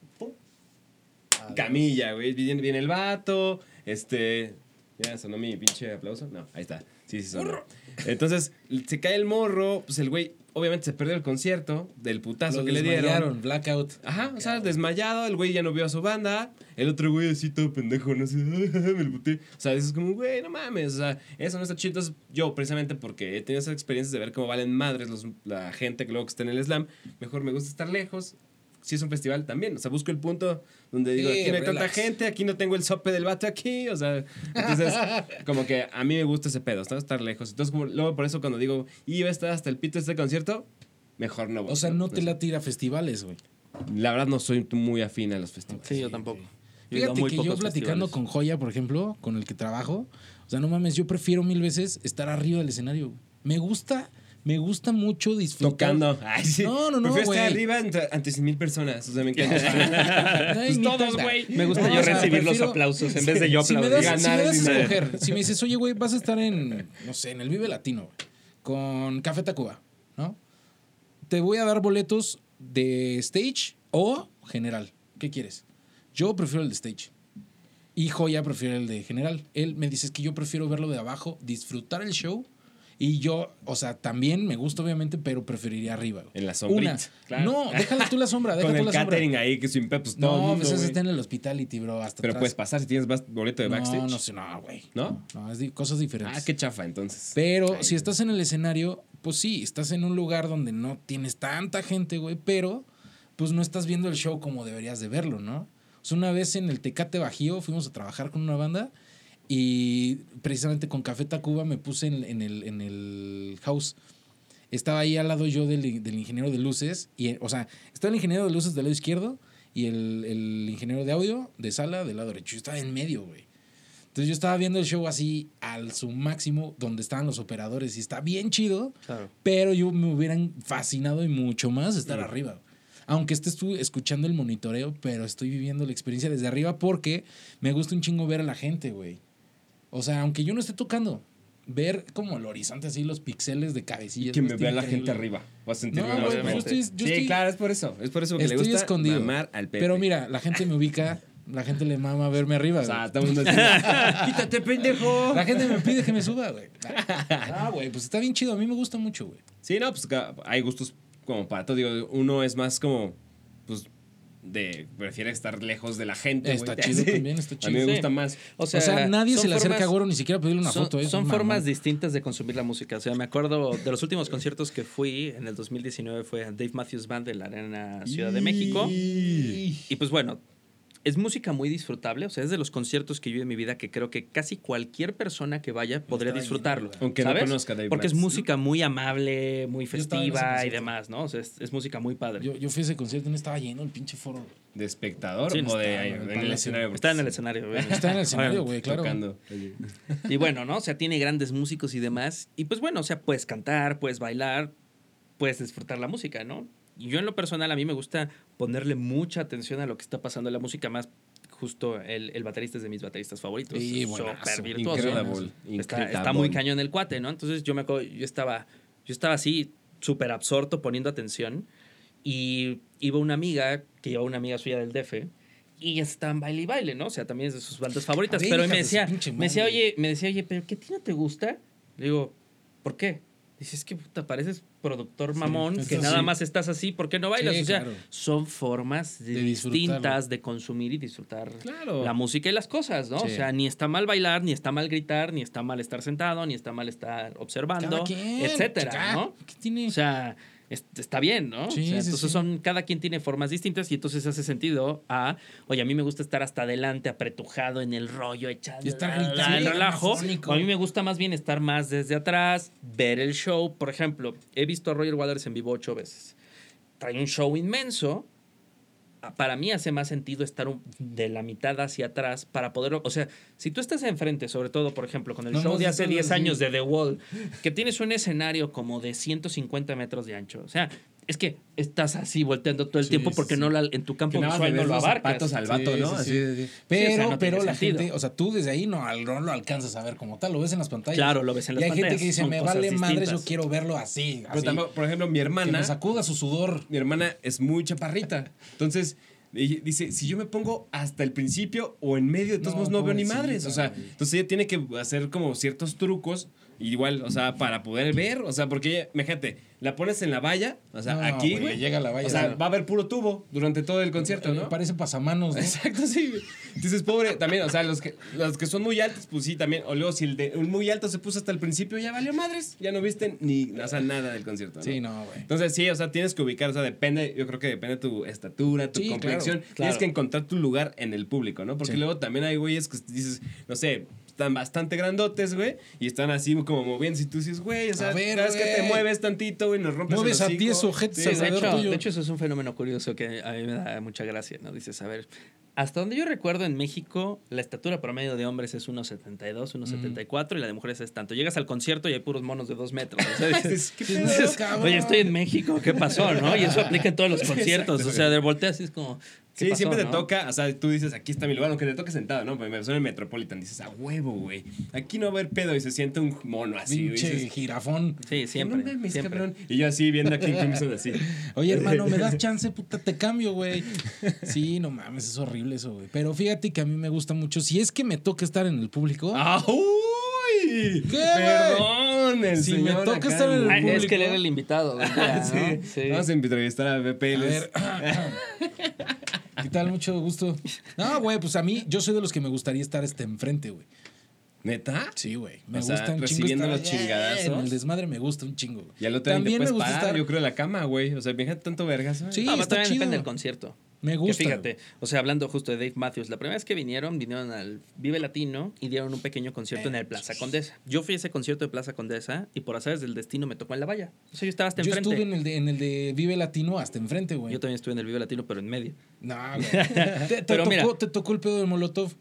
Camilla, güey. Viene, viene el vato. Este. Ya sonó mi pinche aplauso. No, ahí está. Sí, sí sonó. Entonces, se cae el morro. Pues el güey, obviamente, se perdió el concierto del putazo Lo que le dieron. blackout. Ajá, o sea, desmayado, el güey ya no vio a su banda, el otro güey así todo pendejo, no sé, (laughs) me lo puté. O sea, es como, güey, no mames, o sea, eso no está chido. Entonces, yo, precisamente porque he tenido esas experiencias de ver cómo valen madres los- la gente que luego que está en el slam, mejor me gusta estar lejos. Si es un festival también, o sea, busco el punto donde digo, Sí, aquí no hay tanta gente, aquí no tengo el sope del vato aquí, o sea, entonces, (laughs) como que a mí me gusta ese pedo, ¿no? estar lejos. Entonces, como, luego por eso cuando digo, iba a estar hasta el pito este concierto, mejor no voy. O sea, no te la tira a festivales, güey. La verdad no soy muy afín a los festivales. Sí, yo tampoco. Yo Fíjate muy que yo platicando festivales. con Joya, por ejemplo, con el que trabajo, o sea, no mames, yo prefiero mil veces estar arriba del escenario. Me gusta, me gusta mucho disfrutar. Tocando. Ay, sí. No, no, no, Prefiero estar güey. arriba ante, ante 100 mil personas. O sea, me encanta. (laughs) Ay, Pues todos, güey. Me gusta No, yo o sea, recibir los aplausos en vez de yo Si me aplaudir. si me ganar das a dinero. escoger, si me dices, oye, güey, vas a estar en, no sé, en el Vive Latino, güey, con Café Tacuba, ¿no? Te voy a dar boletos de stage o general. ¿Qué quieres? Yo prefiero el de stage. Y Joya prefiere el de general. Él me dice es que yo prefiero verlo de abajo, disfrutar el show. Y yo, o sea, también me gusta, obviamente, pero preferiría arriba. güey. En la sombrita, Una. claro. No, déjala tú la sombra, (laughs) Con déjala tú el la sombra. catering ahí, que sin pepos todo el No, pues ese güey. está en el hospitality, bro. Hasta Pero atrás. puedes pasar si tienes boleto de backstage. No, no sé, no, güey. ¿No? No, es cosas diferentes. Ah, qué chafa, entonces. Pero Ay, si estás en el escenario, pues sí, estás en un lugar donde no tienes tanta gente, güey, pero pues no estás viendo el show como deberías de verlo, ¿no? O sea, una vez en el Tecate Bajío fuimos a trabajar con una banda y precisamente con Café Tacuba me puse en, en el, en el house. Estaba ahí al lado yo del, del ingeniero de luces, y, o sea, estaba el ingeniero de luces del lado izquierdo y el, el ingeniero de audio de sala del lado derecho. Yo estaba en medio, güey. Entonces yo estaba viendo el show así al su máximo, donde estaban los operadores, y está bien chido, Claro. pero yo me hubieran fascinado y mucho más estar arriba. Aunque esté escuchando el monitoreo, pero estoy viviendo la experiencia desde arriba porque me gusta un chingo ver a la gente, güey. O sea, aunque yo no esté tocando, ver como el horizonte así, los pixeles de cabecillas. que me vea la gente arriba. Vas a sentirme No, güey, pues yo estoy- yo sí, estoy- claro, es por eso. Es por eso que le Estoy gusta escondido. mamar al Pepe. Pero mira, la gente me ubica La gente le mama verme arriba, O sea, todo el mundo diciendo, (laughs) quítate, pendejo. La gente me pide que me suba, güey. Ah, güey, pues está bien chido. A mí me gusta mucho, güey. Sí, no, pues hay gustos como para todo. Digo, uno es más como, de, prefiere estar lejos de la gente. Está chido (laughs) Sí. también, está A chido. mí me gusta más. O O sea, nadie se le acerca a Güero ni siquiera a pedirle una son, foto. son formas distintas de consumir la música. O sea, me acuerdo de los últimos conciertos que fui en el 2019 fue a Dave Matthews Band de la Arena Ciudad de México. Y pues bueno, es música muy disfrutable. O sea, es de los conciertos que yo en mi vida que creo que casi cualquier persona que vaya podría disfrutarlo. lleno, Aunque no conozca Dave Porque es música muy amable, muy festiva y demás, ¿no? O sea, es, es música muy padre. Yo, yo fui a ese concierto y no estaba lleno el pinche foro. ¿De espectador Sí, o no de está, en el escenario? Está en el escenario. güey. Está en el escenario, güey, claro. Tocando. Y bueno, ¿no? O sea, tiene grandes músicos y demás. Y pues bueno, o sea, puedes cantar, puedes bailar, puedes disfrutar la música, ¿no? Yo en lo personal a mí me gusta ponerle mucha atención a lo que está pasando en la música, más justo el, el baterista es de mis bateristas favoritos. Sí. Súper virtuoso. Incredible. Está, Incredible. está muy cañón el cuate, ¿no? Entonces yo me acuerdo, yo estaba, yo estaba así, súper absorto, poniendo atención. Y iba una amiga, que iba una amiga suya del DF, y ella estaba en baile y baile, ¿no? O sea, también es de sus bandas favoritas. Ver, pero me decía, me decía, oye, me decía, oye, ¿pero qué a ti no te gusta? Le digo, ¿por qué? Dice, es que puta, pareces productor mamón, que nada sí. más estás así, ¿por qué no bailas? Sí, o sea, claro. son formas de De disfrutarlo. distintas de consumir y disfrutar Claro. la música y las cosas, ¿no? O sea, ni está mal bailar, ni está mal gritar, ni está mal estar sentado, ni está mal estar observando, etcétera, ¿no? ¿Qué tiene? O sea, está bien, ¿no? Sí, O sea, sí, entonces sí. son, cada quien tiene formas distintas y entonces hace sentido a, oye, a mí me gusta estar hasta adelante, apretujado en el rollo, echando Y estar la- la- gritando, el relajo. O a mí me gusta más bien estar más desde atrás, ver el show. Por ejemplo, he visto a Roger Waters en vivo ocho veces. Trae un show inmenso. Para mí hace más sentido estar un- de la mitad hacia atrás para poder... O sea, si tú estás enfrente, sobre todo, por ejemplo, con el No, show no, de hace todo 10 así. años de The Wall, que tienes un escenario como de 150 metros de ancho. O sea, es que estás así volteando todo el Sí, tiempo porque sí. no la- en tu campo Que visual no lo los abarcas. zapatos al vato, Sí, ¿no? sí, Así. sí, sí. o Pero, sea, no pero la sentido. gente, o sea, tú desde ahí no, no lo alcanzas a ver como tal, lo ves en las pantallas. Claro, lo ves en las y hay pantallas, gente que dice, son me vale madre, yo distintas". quiero verlo así. Pero así, tampoco, por ejemplo, mi que hermana. me sacuda su sudor. mi hermana es muy chaparrita. Entonces, dice, si yo me pongo hasta el principio o en medio, de todos No, modos no veo ni madres. O sea, entonces ella tiene que hacer como ciertos trucos, igual, o sea, para poder ver. O sea, porque imagínate, la pones en la valla, o sea, No, aquí, güey, güey. le llega la valla. O sea, va a haber puro tubo durante todo el concierto, ¿no? Parece pasamanos, ¿no? Exacto, sí. Entonces, pobre, también, o sea, los que, los que son muy altos, pues sí, también. O luego, si el de muy alto se puso hasta el principio, ya valió madres. Ya no viste ni, o sea, nada del concierto. ¿no? Sí, no, güey. Entonces, sí, o sea, tienes que ubicar, o sea, depende, yo creo que depende de tu estatura, tu Sí, complexión. claro, Tienes que encontrar tu lugar en el público, ¿no? Porque Sí. luego también hay güeyes que dices, no sé, están bastante grandotes, güey, y están así como moviendo. Y tú dices, güey, o sea, vez que te mueves tantito, güey, nos rompes Mueves el a hocico. 10 ojetes Sí, de, hecho, tuyo. de hecho, eso es un fenómeno curioso que a mí me da mucha gracia, ¿no? Dices, a ver, hasta donde yo recuerdo en México, la estatura promedio de hombres es 1,72, 1,74 y la de mujeres es tanto. Llegas al concierto y hay puros monos de 2 metros. O sea, (laughs) dices, ¿Qué Sí, pedo? no, dices, cabrón. Oye, estoy en México, ¿qué pasó? ¿no? Y eso aplica en todos los conciertos. O sea, de voltea así es como. ¿Qué Sí, pasó, siempre te no? toca, o sea, tú dices, aquí está mi lugar, aunque te toque sentado, ¿no? Pero me suena en Metropolitan, dices, a huevo, güey. Aquí no va a haber pedo y se siente un mono así, güey. Pinche Dices, jirafón. Sí, siempre. No mames, siempre. cabrón. Y yo así viendo aquí Crimson así. (laughs) Oye, hermano, ¿me das (laughs) chance? Puta, te cambio, güey. Sí, no mames, es horrible eso, güey. Pero fíjate que a mí me gusta mucho. Si es que me toca estar en el público. (laughs) ¡Ah! ¿Qué, Perdón, el Si me señor toca acá, estar en el güey. Ay, es público. que él era el invitado. día, ¿no? Sí. Sí. Vamos a entrevistar a BP. ¿Qué tal? Mucho gusto. No, güey, pues a mí, yo soy de los que me gustaría estar este enfrente, güey. ¿Neta? Sí, güey. Me O sea, gusta un chingo recibiendo los allá, chingadazos. En el desmadre me gusta un chingo, güey. Y al otro te También me gusta parar, estar. yo creo, la cama, güey. O sea, fíjate tanto vergas. güey. Sí, No, pero está también chido. depende del concierto. Me Que gusta. fíjate, o sea, hablando justo de Dave Matthews, la primera vez que vinieron, vinieron al Vive Latino y dieron un pequeño concierto en el Plaza Condesa. Yo fui a ese concierto de Plaza Condesa y por azares del destino me tocó en la valla. O sea, yo estaba hasta Yo enfrente. estuve en el, de, en el de Vive Latino hasta enfrente, güey. Yo también estuve en el Vive Latino, pero en medio. No, (laughs) güey. Te, te Pero tocó, mira. te tocó el pedo de Molotov.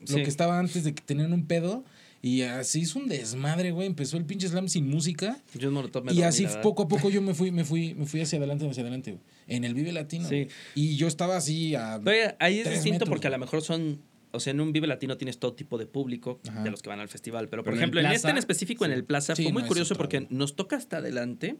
Lo Sí. que estaba antes de que tenían un pedo. Y así hizo un desmadre, güey. Empezó el pinche slam sin música. Yo Molotov me y así poco a poco yo me fui, me fui, me fui hacia adelante, hacia adelante, güey. En el Vive Latino. Sí. güey. Y yo estaba así a. Pero ahí es distinto metros, porque a lo mejor son. O sea, en un Vive Latino tienes todo tipo de público Ajá. de los que van al festival. Pero, por Pero en ejemplo, en, este en específico, en el Plaza, Sí, fue muy no, es curioso porque nos toca hasta adelante.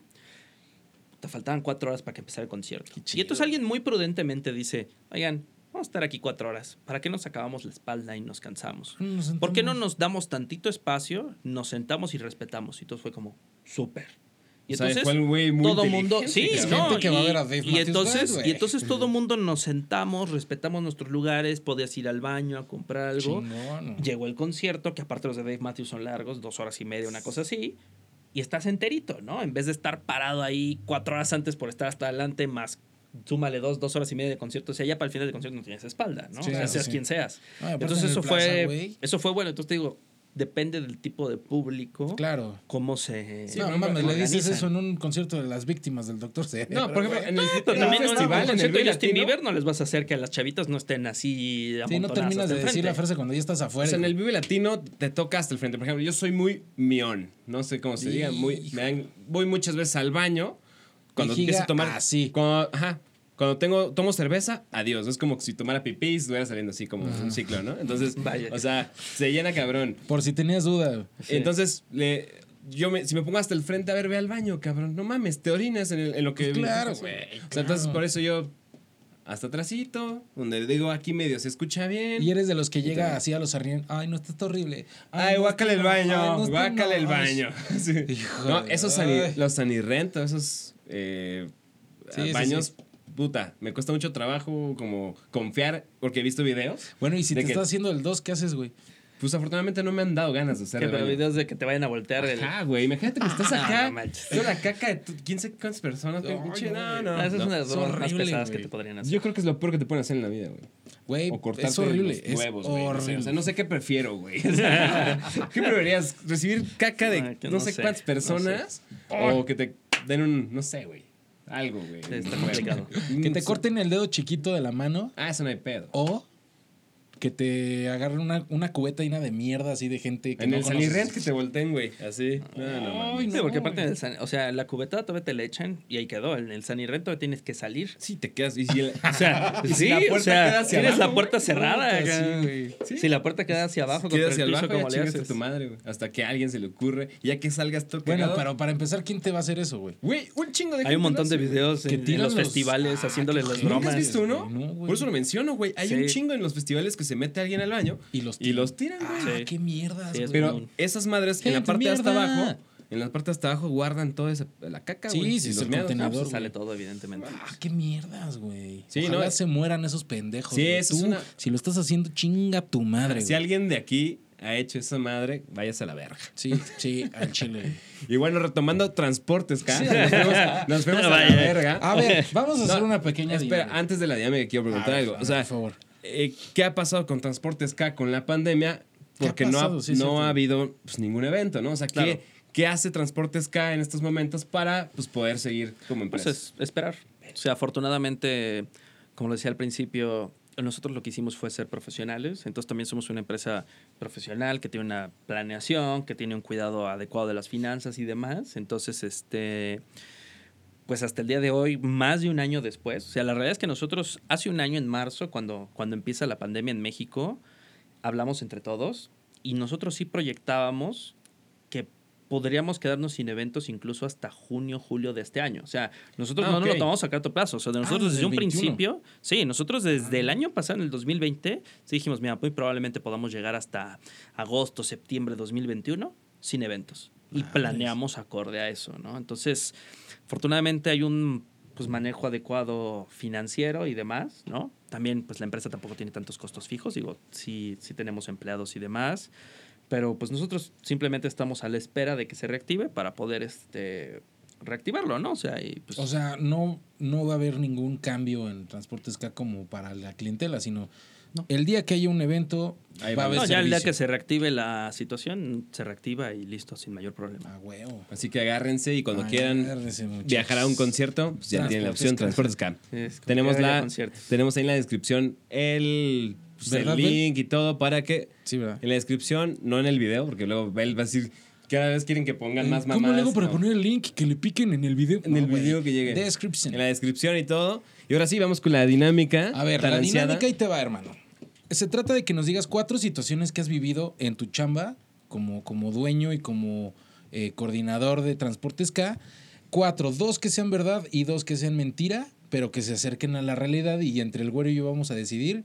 Te faltaban cuatro horas para que empezara el concierto. Y entonces alguien muy prudentemente dice: Oigan, vamos a estar aquí cuatro horas. ¿Para qué nos acabamos la espalda y nos cansamos? Nos ¿Por qué no nos damos tantito espacio, nos sentamos y respetamos? Y todo fue como, súper. Y O sea, entonces fue muy todo mundo, sí, no, que va a y, ver a Dave y Matthews entonces, y entonces todo mundo nos sentamos, respetamos nuestros lugares, podías ir al baño a comprar algo. Chingón. Llegó el concierto, que aparte los de Dave Matthews son largos, dos horas y media, una cosa así. Y estás enterito, ¿no? En vez de estar parado ahí cuatro horas antes por estar hasta adelante, más súmale dos, dos horas y media de concierto. O sea, ya para el final del concierto no tienes espalda, ¿no? Sí, o sea, claro, seas sí. quien seas. Entonces en el eso Plaza, fue, eso fue bueno. Entonces te digo, depende del tipo de público, Claro. cómo se no, no, mames, no, le dices eso en un concierto de las víctimas del Doctor C. No, por ejemplo, en el, (laughs) Pero en el también en un festival, en el concierto de Justin Bieber no les vas a hacer que las chavitas no estén así Sí, no terminas de decir la frase cuando ya estás O afuera. sea, en el Vive Latino te toca hasta el frente. Por ejemplo, yo soy muy mión. No sé cómo se diga. Muy, me dan- voy muchas veces al baño. Cuando Vejiga empiezo a tomar. así. Cuando, ajá. Cuando tengo, tomo cerveza, adiós. Es como si tomara pipí y estuviera saliendo así como un ciclo, ¿no? Entonces, (laughs) Vaya. o sea, se llena cabrón. Por si tenías duda. Entonces, le, yo me, si me pongo hasta el frente, a ver, ve al baño, cabrón. No mames, te orinas en, el- en lo que. Pues claro, O sea, güey, entonces, por eso yo. Hasta atrásito, donde digo aquí medio se escucha bien. Y eres de los que llega así a los arrién. Ay, no, esto está horrible. Ay, no, guácale el. Ay, baño, no, guácale el no. Ay, baño. (laughs) Sí. Hijo No, esos ay. sani- los sanirrento, esos eh, Sí, baños, sí. puta, me cuesta mucho trabajo como confiar, porque he visto videos. Bueno, y si te que- estás haciendo el 2, ¿qué haces, güey? Pues afortunadamente no me han dado ganas de hacer Que pero videos de que te vayan a voltear. Ajá, güey, imagínate que estás Ah, acá, no la caca de tu- quién sabe cuántas personas, pinche, no, no, no. Ah, esa es no. una de las bromas más pesadas que te podrían hacer. Yo creo que es lo peor que te pueden hacer en la vida, güey. Güey, O cortarte es horrible. los es huevos, güey. sé, horrible. O sea, no sé qué prefiero, güey. (laughs) O sea, ¿Qué preferirías? ¿Recibir caca de que no, no sé cuántas no personas? O que te den un, no sé, güey. Algo, güey. Está complicado. que te corten el dedo chiquito de la mano Ah, eso no hay pedo. o que te agarren una, una cubeta llena de mierda así de gente que En no el conoces. Sanirrent que te volteen, güey. Así. No, no. Sí, no, porque aparte, güey. del san- o sea, la cubeta todavía te la echan y ahí quedó. En el sanirrento tienes que salir. Sí, te quedas. Y si el- O sea, (laughs) Y si sí, la o puerta sea, queda hacia tienes la abajo, puerta güey. cerrada. Acá. sí, güey. Sí. Si la puerta queda hacia abajo, contra hacia el piso, abajo, ya ¿cómo le a haces? tu madre, güey. Hasta que alguien se le ocurre. Y ya que salgas todo Bueno, cagado. pero para empezar, ¿quién te va a hacer eso, güey? Güey, un chingo de Hay un montón de güey. videos en, los festivales Ah, haciéndoles qué las. ¿Nunca has bromas. visto uno? güey. No, güey. Por eso lo menciono, güey. Hay un chingo en los festivales que se mete alguien al baño Y los y los tiran, güey. Ah, Sí. qué mierdas, Sí, güey. Pero esas madres en la parte de hasta abajo, en la parte de hasta abajo guardan toda esa, la caca, Sí, güey. sí, es los el meados. contenedor. Pues sale todo, evidentemente. Ah, qué mierdas, güey. Sí, Ojalá ¿no? se mueran esos pendejos. Sí, eso es Tú, una- Si lo estás haciendo, chinga tu madre, Si alguien de aquí ha hecho esa madre, váyase a la verga. Sí, sí, al chile. (laughs) Y bueno, retomando transportes. Nos fuimos, nos fuimos a la verga. A ver, vamos a hacer No, una pequeña Espera, dinámica. antes de la dinámica quiero preguntar ver, algo. O sea, por favor. Eh, ¿qué ha pasado con Transportes K con la pandemia? ¿Qué ha Porque no, ha, Sí, no ha habido pues, ningún evento, ¿no? O sea, ¿qué, Claro. ¿qué hace Transportes K en estos momentos para pues, poder seguir como Pues empresa? es esperar. O sea, afortunadamente, como lo decía al principio, nosotros lo que hicimos fue ser profesionales. Entonces también somos una empresa profesional que tiene una planeación, que tiene un cuidado adecuado de las finanzas y demás. Entonces, este, pues hasta el día de hoy, más de un año después, o sea, la realidad es que nosotros hace un año en marzo, cuando, cuando empieza la pandemia en México, hablamos entre todos y nosotros sí proyectábamos que podríamos quedarnos sin eventos incluso hasta junio, julio de este año. O sea, nosotros Ah, no nos ok. lo tomamos a corto plazo. O sea, de nosotros Ah, desde desde un el 21. principio, sí, nosotros desde el año pasado, en el 2020, sí dijimos, mira, muy probablemente podamos llegar hasta agosto, septiembre de 2021 sin eventos. Y planeamos acorde a eso, ¿no? Entonces, afortunadamente hay un pues, manejo adecuado financiero y demás, ¿no? También, pues la empresa tampoco tiene tantos costos fijos, digo, sí, sí tenemos empleados y demás, pero pues nosotros simplemente estamos a la espera de que se reactive para poder este, reactivarlo, ¿no? O sea, y pues... O sea, no, no va a haber ningún cambio en Transportes K como para la clientela, sino el día que haya un evento Ahí va a haber no, ya el día que se reactive la situación, se reactiva y listo, sin mayor problema. Ah, huevo. Así que agárrense y cuando quieran Agárrense, muchachos. viajar a un concierto, pues ya tienen la opción Transportes como Tenemos, la, tenemos ahí en la descripción el, pues, el link y todo para que Sí, ¿verdad? en la descripción, no en el video, porque luego Bel va a decir, cada vez quieren que pongan más ¿Cómo mamadas. le hago para No. poner el link que le piquen en el video? En el video que llegue. Description. En la descripción y todo. Y ahora sí, vamos con la dinámica. A ver, la dinámica ahí te va, hermano. Se trata de que nos digas cuatro situaciones que has vivido en tu chamba como, como dueño y como eh, coordinador de Transportes K. Cuatro, dos que sean verdad y dos que sean mentira, pero que se acerquen a la realidad y entre el güero y yo vamos a decidir.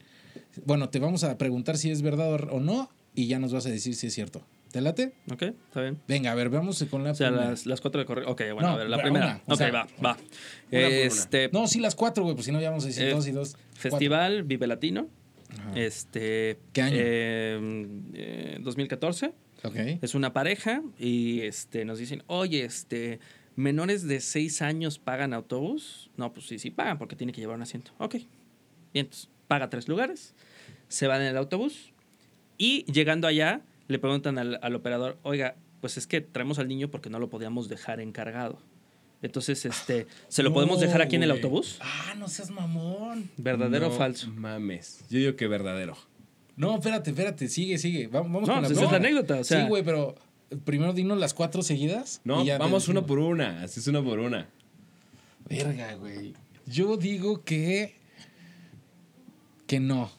Bueno, te vamos a preguntar si es verdad o no y ya nos vas a decir si es cierto. ¿Te late? Ok, está bien. Venga, a ver, vamos con la O sea, primera. las, las cuatro de correo. Ok, bueno, No, a ver, la primera. ok, sea, va, va. una. Este, No, sí, las cuatro, güey, pues si no ya vamos a decir Eh, dos y dos. Festival Vive Latino. Ajá. Este. ¿Qué año? eh, eh, 2014. Cuatro. Ok. Es una pareja y este, nos dicen, oye, este, menores de seis años pagan autobús. No, pues sí, sí pagan porque tiene que llevar un asiento. Ok. Bien, entonces paga tres lugares, se van en el autobús y llegando allá le preguntan al, al operador, oiga, pues es que traemos al niño porque no lo podíamos dejar encargado. Entonces, este, ¿se lo podemos No, dejar aquí en el autobús? Ah, no seas mamón. ¿Verdadero No o falso? Mames. Yo digo que verdadero. No, espérate, espérate, sigue, sigue. Va- Vamos, No, con la pues esa es la anécdota, o sea- Sí, güey, pero primero dinos las cuatro seguidas. No, y ya te vamos uno decimos. por una. Así es uno por una. Verga, güey. Yo digo que. Que no.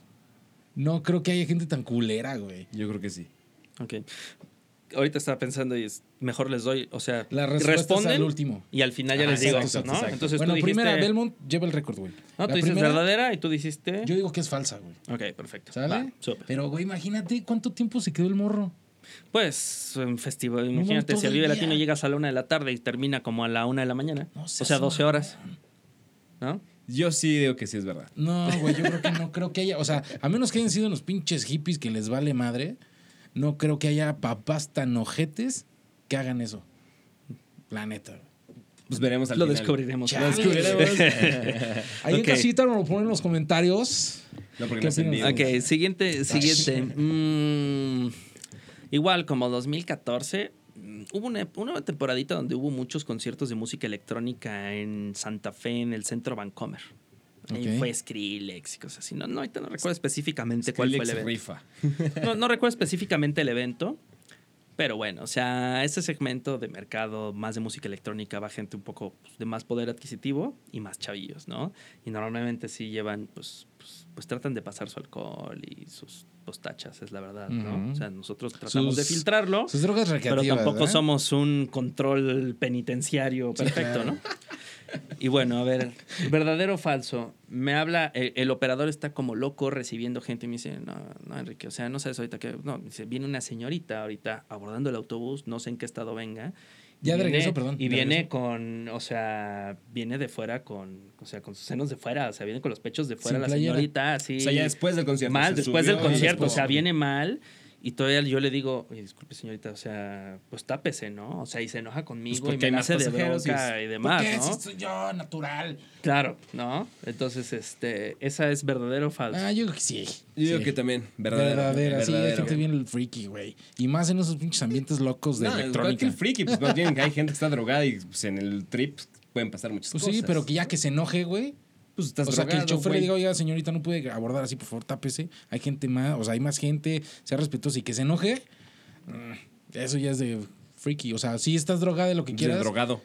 No creo que haya gente tan culera, güey. Yo creo que sí. Ok. Ahorita estaba pensando y es, mejor les doy, o sea, La responden al último. y al final ya les digo, exacto, ¿no? exacto. Entonces bueno, tú dijiste, primera, Belmont lleva el récord, güey. no, La tú dices primera, verdadera y tú dijiste, Yo digo que es falsa, güey. ok, perfecto, ¿Sale? Va. Pero, güey, imagínate cuánto tiempo se quedó el morro. Pues en festival, imagínate, si el Vive. Latino llegas a la una de la tarde y termina como a la una de la mañana, No o seas sea, 12 horas, ¿no? Yo sí digo que sí es verdad. No, güey, yo creo que no creo que haya. O sea, a menos que hayan sido unos pinches hippies que les vale madre, no creo que haya papás tan ojetes que hagan eso. La neta. güey. Pues veremos al Lo final. descubriremos. Chale. Lo descubriremos. (laughs) Ahí Ok. en casita nos lo ponen en los comentarios. no, porque ¿Qué no. Ok, siguiente, siguiente. Mm, igual, como 2014, mm, hubo una, una temporadita donde hubo muchos conciertos de música electrónica en Santa Fe, en el centro Vancomer. Ahí Ok. fue Skrillex y cosas así. No, no, ahorita no recuerdo específicamente cuál fue el Skrillex evento. rifa. No, no recuerdo específicamente el evento. Pero bueno, o sea, este segmento de mercado más de música electrónica va gente un poco pues, de más poder adquisitivo y más chavillos, ¿no? Y normalmente sí llevan, pues, pues, pues tratan de pasar su alcohol y sus postachas, es la verdad, ¿no? Ujú. O sea, nosotros tratamos de Sus- filtrarlo, Sus drogas pero tampoco ¿verdad? somos un control penitenciario Sí, perfecto, claro. ¿no? (laughs) Y bueno, a ver, verdadero o falso. Me habla, el, el operador está como loco recibiendo gente y me dice, no, no, Enrique, o sea, no sabes ahorita que, no, me dice, viene una señorita ahorita abordando el autobús, no sé en qué estado venga. y Ya de viene- regreso, perdón, Y viene regreso. con, o sea, viene de fuera con, o sea, con sus senos de fuera, o sea, viene con los pechos de fuera Sin la playera. señorita, así. O sea, ya después del concierto. Mal, se después subió del concierto, o sea, viene mal. Y todavía yo le digo, oye, disculpe, señorita, o sea, pues tápese, ¿no? O sea, y se enoja conmigo y Pues porque me hay hace de y bronca y, ¿Por demás, qué? ¿no? Si soy yo, natural. Claro, ¿no? Entonces, este, esa es verdadero o falso. Ah, yo creo que sí. Yo digo Sí. que también. Verdadero. Verdadera, sí, hay gente bien freaky, güey. Y más en esos pinches ambientes locos de No, electrónica. cualquier friki, pues más bien hay gente que está drogada y pues, en el trip pueden pasar muchas Pues cosas. sí, pero que ya que se enoje, güey. Pues estás O sea, que el chofer le güey. diga, oiga, señorita, no puede abordar así, por favor, tápese. Hay gente más, o sea, hay más gente, sea respetuoso y que se enoje. mm, Eso ya es de freaky. O sea, sí estás drogada de lo que quieras. el drogado.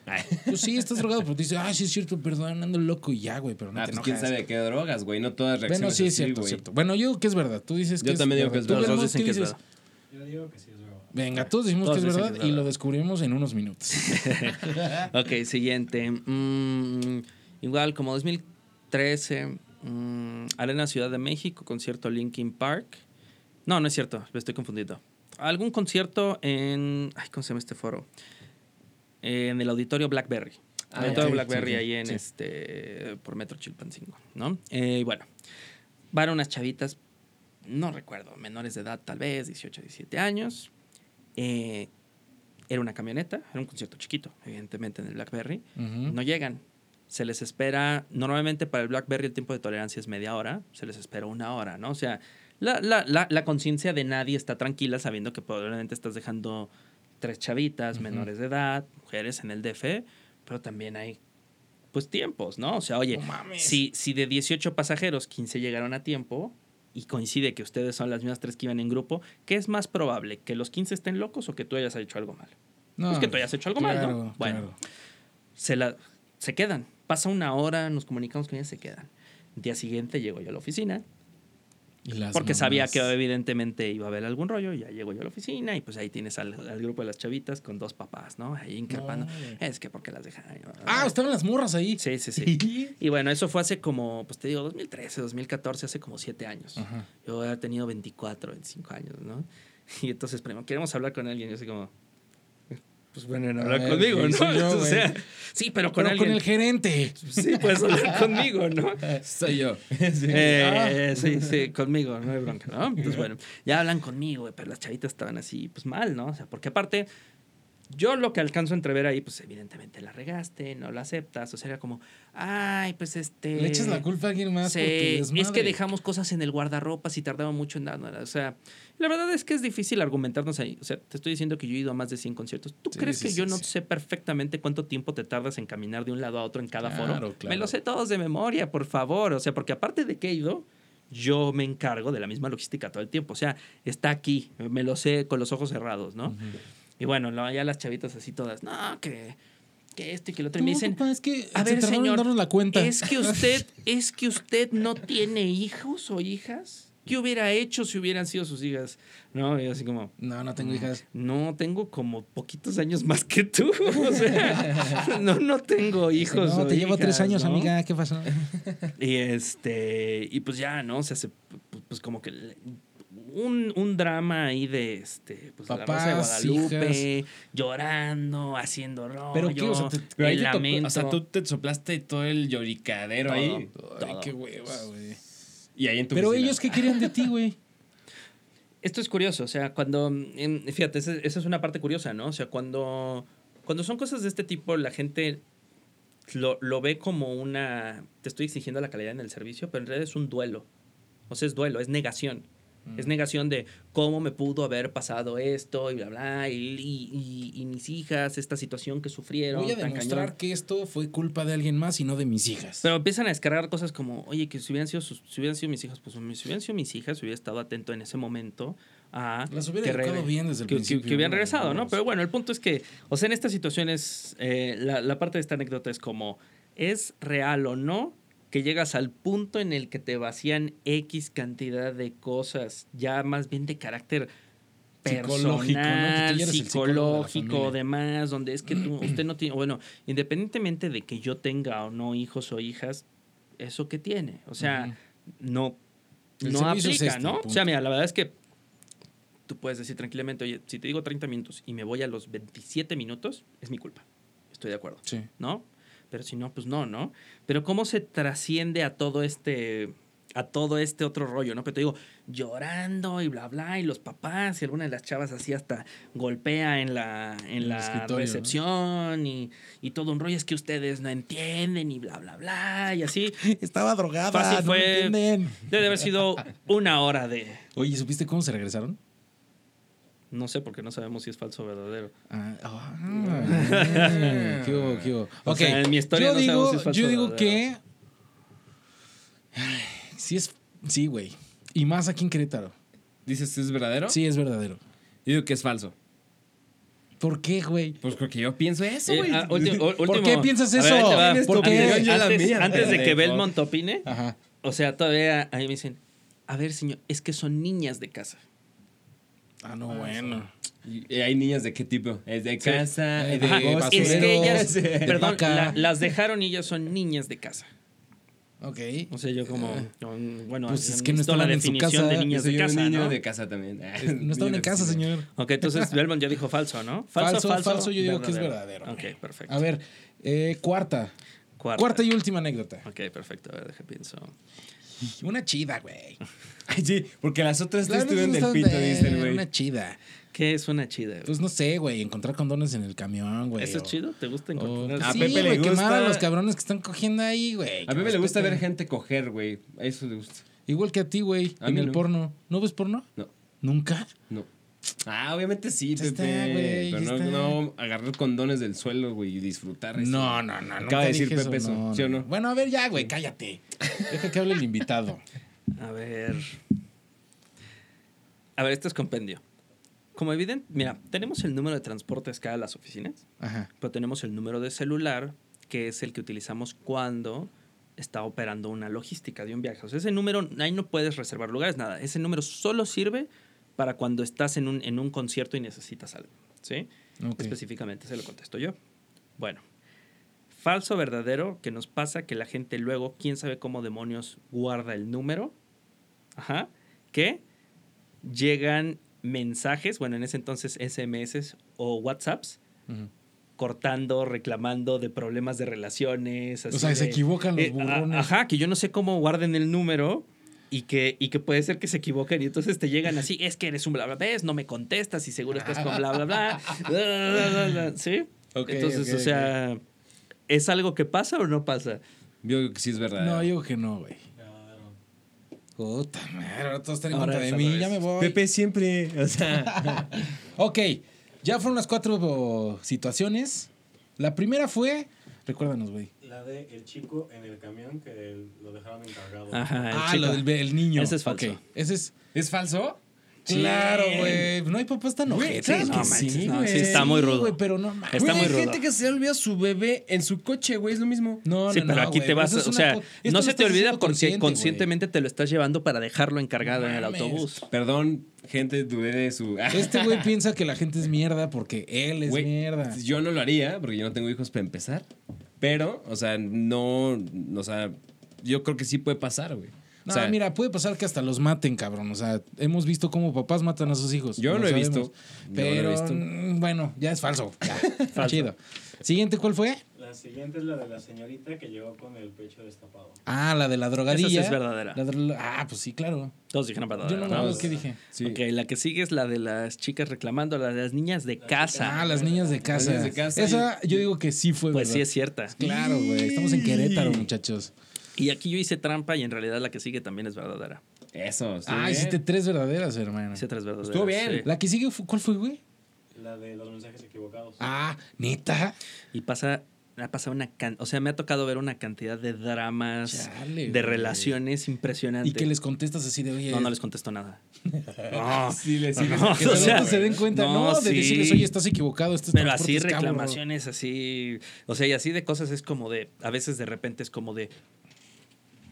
Pues sí, estás drogado, pero te dices, ah, sí es cierto, perdón, ando loco y ya, güey, pero no Ah, te pues quién enojas. sabe qué drogas, güey. No todas reacciones Bueno, sí, es así, cierto, güey. cierto. Bueno, yo digo que es verdad. Tú dices que Yo es también digo verdad. que es ¿Tú, verdad. Los dos dicen que es verdad. Yo digo que sí es verdad. Venga, todos decimos Todos que es verdad que es y lo verdad. descubrimos en unos minutos. (laughs) Ok, siguiente. Mm, igual, como 2013, mm, Arena Ciudad de México, concierto Linkin Park. No, no es cierto, me estoy confundido. Algún concierto en. Ay, ¿cómo se llama este foro? En el auditorio Blackberry. Ah, auditorio Blackberry sí, ahí en sí. este. por Metro Chilpancingo, ¿no? Eh, bueno, van unas chavitas, no recuerdo, menores de edad, tal vez, 18, 17 años. Eh, era una camioneta, era un concierto chiquito, evidentemente en el Blackberry. No llegan. Se les espera, normalmente para el BlackBerry el tiempo de tolerancia es media hora, se les espera una hora, ¿no? O sea, la, la, la, la conciencia de nadie está tranquila sabiendo que probablemente estás dejando tres chavitas menores de edad, mujeres en el DF, pero también hay, pues, tiempos, ¿no? O sea, oye, si, si de 18 pasajeros 15 llegaron a tiempo y coincide que ustedes son las mismas tres que iban en grupo, ¿qué es más probable? ¿Que los 15 estén locos o que tú hayas hecho algo mal? No, Pues que tú hayas hecho algo mal, ¿no? Bueno. claro. se, la, se quedan. Pasa una hora, nos comunicamos con ellas, se quedan. El día siguiente llego yo a la oficina Y las Porque sabía mamás. que evidentemente iba a haber algún rollo, ya llego yo a la oficina y pues ahí tienes al, al grupo de las chavitas con dos papás, ¿no? Ahí increpando. No, es que porque las dejan. Ah, estaban las morras ahí. Sí, sí, sí. (laughs) y bueno, eso fue hace como, pues te digo, 2013, 2014, hace como siete años. Ajá. Yo había tenido 24, 25 años, ¿no? (laughs) Y entonces, primo, queremos hablar con alguien. Yo así como, pues bueno, hablar conmigo, ¿quién ¿no? yo, (laughs) o sea, sí, pero con Pero con alguien. el gerente. Sí, puedes hablar conmigo, ¿no? (laughs) Soy yo. (laughs) Sí. Eh, sí, sí, conmigo, no hay bronca, ¿no? Entonces, bueno, ya hablan conmigo, pero las chavitas estaban así, pues mal, ¿no? O sea, porque aparte, yo lo que alcanzo a entrever ahí, pues evidentemente la regaste, no la aceptas, o sea, era como, ay, pues este... Le echas la culpa a alguien más. Sí, por tu es que dejamos cosas en el guardarropas y tardaba mucho en darnos. O sea, la verdad es que es difícil argumentarnos ahí. O sea, te estoy diciendo que yo he ido a más de 100 conciertos. ¿Tú Sí, crees sí, que sí, yo no sé perfectamente cuánto tiempo te tardas en caminar de un lado a otro en cada foro? Claro, claro. Me lo sé todos de memoria, por favor. O sea, porque aparte de que he ido, yo me encargo de la misma logística todo el tiempo. O sea, está aquí, me lo sé con los ojos cerrados, ¿no? Y bueno, no, ya las chavitas así todas, no, que, que esto y que lo otro. Y me No, dicen, papá, es que a se ver, en señor, darnos la cuenta. ¿Es que usted, (laughs) es que usted no tiene hijos o hijas? ¿Qué hubiera hecho si hubieran sido sus hijas? No, y así como, No, no tengo hijas. no, tengo como poquitos años más que tú. (laughs) O sea, (laughs) no, no tengo hijos. no, o te llevo tres años, ¿no? amiga. ¿Qué pasó? Y este, y pues ya, ¿no? Se hace, pues, pues como que un, un drama ahí de este, pues la Rosa de Papás, Guadalupe, llorando, haciendo rollo. ¿Pero qué? O sea, te- Pero ahí el te o sea, tú te soplaste todo el lloricadero ahí. Ay, qué hueva, güey. Y ahí en tu Pero oficina. ellos, ¿qué querían de ti, güey? Esto es curioso, o sea, cuando, em, fíjate, esa, esa es una parte curiosa, ¿no? O sea, cuando, cuando son cosas de este tipo, la gente lo, lo ve como una, te estoy exigiendo la calidad en el servicio, pero en realidad es un duelo. O sea, es duelo, es negación. Es Mm. negación de cómo me pudo haber pasado esto y bla, bla, y, y- y- y mis hijas, esta situación que sufrieron. Voy a demostrar cañón. que esto fue culpa de alguien más y no de mis hijas. Pero empiezan a descargar cosas como, oye, que si hubieran sido, sus- si hubieran sido mis hijas, pues si hubieran sido mis hijas, hubiera estado atento en ese momento a... Las hubiera que bien desde el que, principio. que hubieran regresado, ¿no? Pero bueno, el punto es que, o sea, en estas situaciones, eh, la, la parte de esta anécdota es como, ¿es real o no que llegas al punto en el que te vacían X cantidad de cosas, ya más bien de carácter Psicológico, ¿no? Que de demás, donde es que tú, (clears throat) usted no tiene, bueno, independientemente de que yo tenga o no hijos o hijas, ¿eso qué tiene? O sea, no, El no es aplica, este, ¿no? O sea, mira, la verdad es que tú puedes decir tranquilamente, oye, si te digo 30 minutos y me voy a los 27 minutos, es mi culpa. Estoy de acuerdo, Sí. ¿no? Pero si no, pues no, ¿no? Pero cómo se trasciende a todo este a todo este otro rollo, ¿no? Pero te digo, llorando y bla, bla, y los papás, y alguna de las chavas así hasta golpea en la, en el la recepción y, y todo un rollo es que ustedes no entienden y bla, bla, bla, y así. (laughs) Estaba drogada, Fácil no fue- entienden. Debe de haber sido una hora de... Oye, ¿supiste cómo se regresaron? No sé, porque no sabemos si es falso o verdadero. Ah, ah, qué hubo, qué hubo. (laughs) O Ok, sea, en mi historia yo no digo, sabemos si es falso yo o digo verdadero. que... Ay, sí es... Sí, güey. Y más aquí en Querétaro. ¿Dices que es verdadero? Sí, es verdadero. Yo digo que es falso. ¿Por qué, güey? Pues porque yo pienso eso, Eh, güey. ah, (laughs) ¿Por último- qué piensas ver, eso? tu ¿Por qué? antes, de que. Belmont opine, Ajá. o sea, todavía ahí me dicen, a ver, señor, es que son niñas de casa. Ah, no, bueno. ¿Y hay niñas de qué tipo? ¿Es de Sí. casa? Eh, ¿Es de Ajá? Es que ellas, (laughs) perdón, la- las dejaron y ellas son niñas de casa. Ok. O sea, yo como, bueno, Pues es que no necesito la estaban en su definición casa. de niñas de casa, niño ¿no? de casa también. (laughs) No estaban en casa, señor. Ok, entonces (laughs) Belmont ya dijo falso, ¿no? Falso, falso, yo digo que es verdadero. Ok, perfecto. A ver, eh, cuarta. Cuarta. Cuarta y última anécdota. Ok, perfecto. A ver, deja pienso. Una chida, güey. (laughs) Ay, sí, porque las otras tres verdad estuvieron es del pito, está- dice el güey. Una chida. ¿Qué es una chida? güey? Pues no sé, güey, encontrar condones en el camión, güey. ¿Eso es o- chido? ¿Te gusta o- encontrar? A sí, Pepe le güey, quemar a los cabrones que están cogiendo ahí, güey. A Pepe le gusta ver gente coger, güey. A eso le gusta. Igual que a ti, güey, A en el no. porno. ¿No ves porno? No, ¿Nunca? no. Ah, obviamente sí, Ya Pepe. está, güey, pero no, no agarrar condones del suelo, güey, y disfrutar. eso. No, no, no. Acaba de decir Pepe eso, ¿sí o no? Bueno, a ver, ya, güey, cállate. Deja que hable el invitado. (laughs) A ver. A ver, esto es compendio. Como evidente, mira, tenemos el número de transportes cada a las oficinas, Ajá. pero tenemos el número de celular, que es el que utilizamos cuando está operando una logística de un viaje. O sea, ese número, ahí no puedes reservar lugares, nada. Ese número solo sirve para cuando estás en un, en un concierto y necesitas algo. ¿Sí? Ok. Específicamente se lo contesto yo. Bueno, falso o verdadero, que nos pasa que la gente luego, quién sabe cómo demonios guarda el número. Ajá. Que llegan mensajes, bueno, en ese entonces SMS o WhatsApps, Ujú. cortando, reclamando de problemas de relaciones. O así sea, se de- equivocan los eh, burrones. Ajá, que yo no sé cómo guarden el número y que, y que puede ser que se equivoquen y entonces te llegan así, es que eres un bla bla bla, no me contestas y seguro estás con bla bla bla. (laughs) bla, bla, bla, bla, ¿Sí? Ok, entonces, o sea, ¿es algo que pasa o no pasa? Yo creo que sí es verdad. No, yo digo que no, güey. Claro. Puta madre, ahora todos están en Ahora contra de mí, ya me voy. Pepe siempre, o sea, (laughs) Ok, ya fueron las cuatro situaciones. La primera fue, recuérdanos, güey. La de el chico en el camión que el- lo dejaron encargado. Ajá, el Ah, chico. lo del el niño. Ese es falso. Ok, Ese es. ¿es falso? Claro, güey. No hay papás tan ojetes. claro no que manches, sí, no, sí está muy rudo. güey, pero no mames. Está muy hay rudo. gente que se olvida su bebé en su coche, güey, es lo mismo. No, Sí, no, pero no, aquí güey, te vas, o sea, no se te olvida porque consciente, conscientemente te lo estás llevando para dejarlo encargado en el autobús. Perdón, gente, dudé de su... Este güey piensa que la gente es mierda porque él es mierda. Yo no lo haría porque yo no tengo hijos para empezar. Pero, o sea, no, o sea, yo creo que sí puede pasar, güey. No, o sea, mira, puede pasar que hasta los maten, cabrón. O sea, hemos visto cómo papás matan a sus hijos. Yo lo he visto. Lo he Pero, visto. mm, bueno, ya es falso. Ya, (laughs) chido. Siguiente, ¿cuál fue? La siguiente es la de la señorita que llegó con el pecho destapado. Ah, la de la drogadilla. Esa sí es verdadera. La dro- ah, pues sí, claro. Todos dijeron Yo verdadera. no me ¿no? acuerdo qué dije. sí. Ok, la que sigue es la de las chicas reclamando, la de las niñas de casa. Ah, las niñas de casa. niñas de casa Esa yo digo que sí fue pues sí es cierta. Claro, güey. Estamos en Querétaro, muchachos. Y aquí yo hice trampa y en realidad la que sigue también es verdadera. Eso, sí. Ah, hiciste tres verdaderas, hermano. Hice tres verdaderas. Estuvo bien. sí. La que sigue, fue- ¿cuál fue, güey? La de los mensajes equivocados. Ah, neta. Y pasa, me ha pasado una can o sea, me ha tocado ver una cantidad de dramas, Chale, de güey. relaciones impresionantes. Y que les contestas así de, oye. No, no les contesto nada. (laughs) No, Sí, le- sí, le- no, Que o sea, se den cuenta, no, de sí. decirles, oye, estás equivocado. Este Pero así es cabo, bro". reclamaciones, así. O sea, y así de cosas es como de. A veces de repente es como de.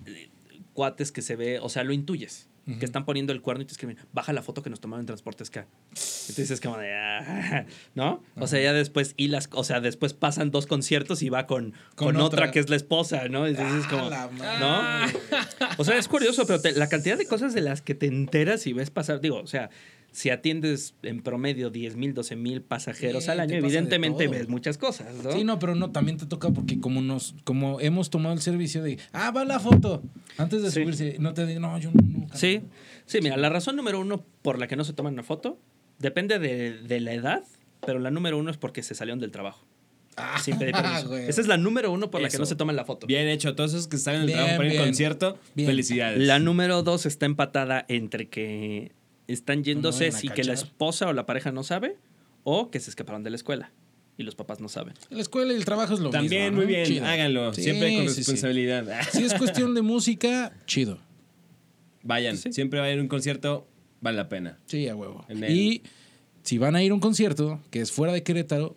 eh, Cuates que se ve, o sea, lo intuyes. Que están poniendo el cuerno y te escriben, baja la foto que nos tomaron en Transportes K. Entonces es como de, ah, ¿no? O sea, ya después, y las, o sea, después pasan dos conciertos y va con, Con con, otra. otra. que es la esposa, ¿no? Entonces es Ah, como. ¿no? O sea, es curioso, pero te- la cantidad de cosas de las que te enteras y ves pasar, digo, o sea, si atiendes en promedio 10 mil, 12 mil pasajeros Sí, al año, evidentemente ves muchas cosas, ¿no? Sí, no, pero no, también te toca porque como nos, como hemos tomado el servicio de, ah, va la foto. Antes de Sí. subirse, no te digo, no, yo no, nunca. Sí, sí, mira, la razón número uno por la que no se toman una foto depende de, de la edad, pero la número uno es porque se salieron del trabajo. Ah, Sin pedir permiso. güey. Esa es la número uno por la que no se toman la foto. Bien hecho. Todos esos que están en el Bien, trabajo para al concierto, Bien. felicidades. La número dos está empatada entre que están yéndose vayan y que la esposa o la pareja no sabe o que se escaparon de la escuela y los papás no saben. La escuela y el trabajo es lo También, mismo. ¿no? muy bien. Chido. Háganlo. Sí, siempre con sí, sí. responsabilidad. Si es cuestión de música, chido. Vayan. Sí. Siempre va a ir a un concierto, vale la pena. Sí, a huevo. El- Y si van a ir a un concierto que es fuera de Querétaro,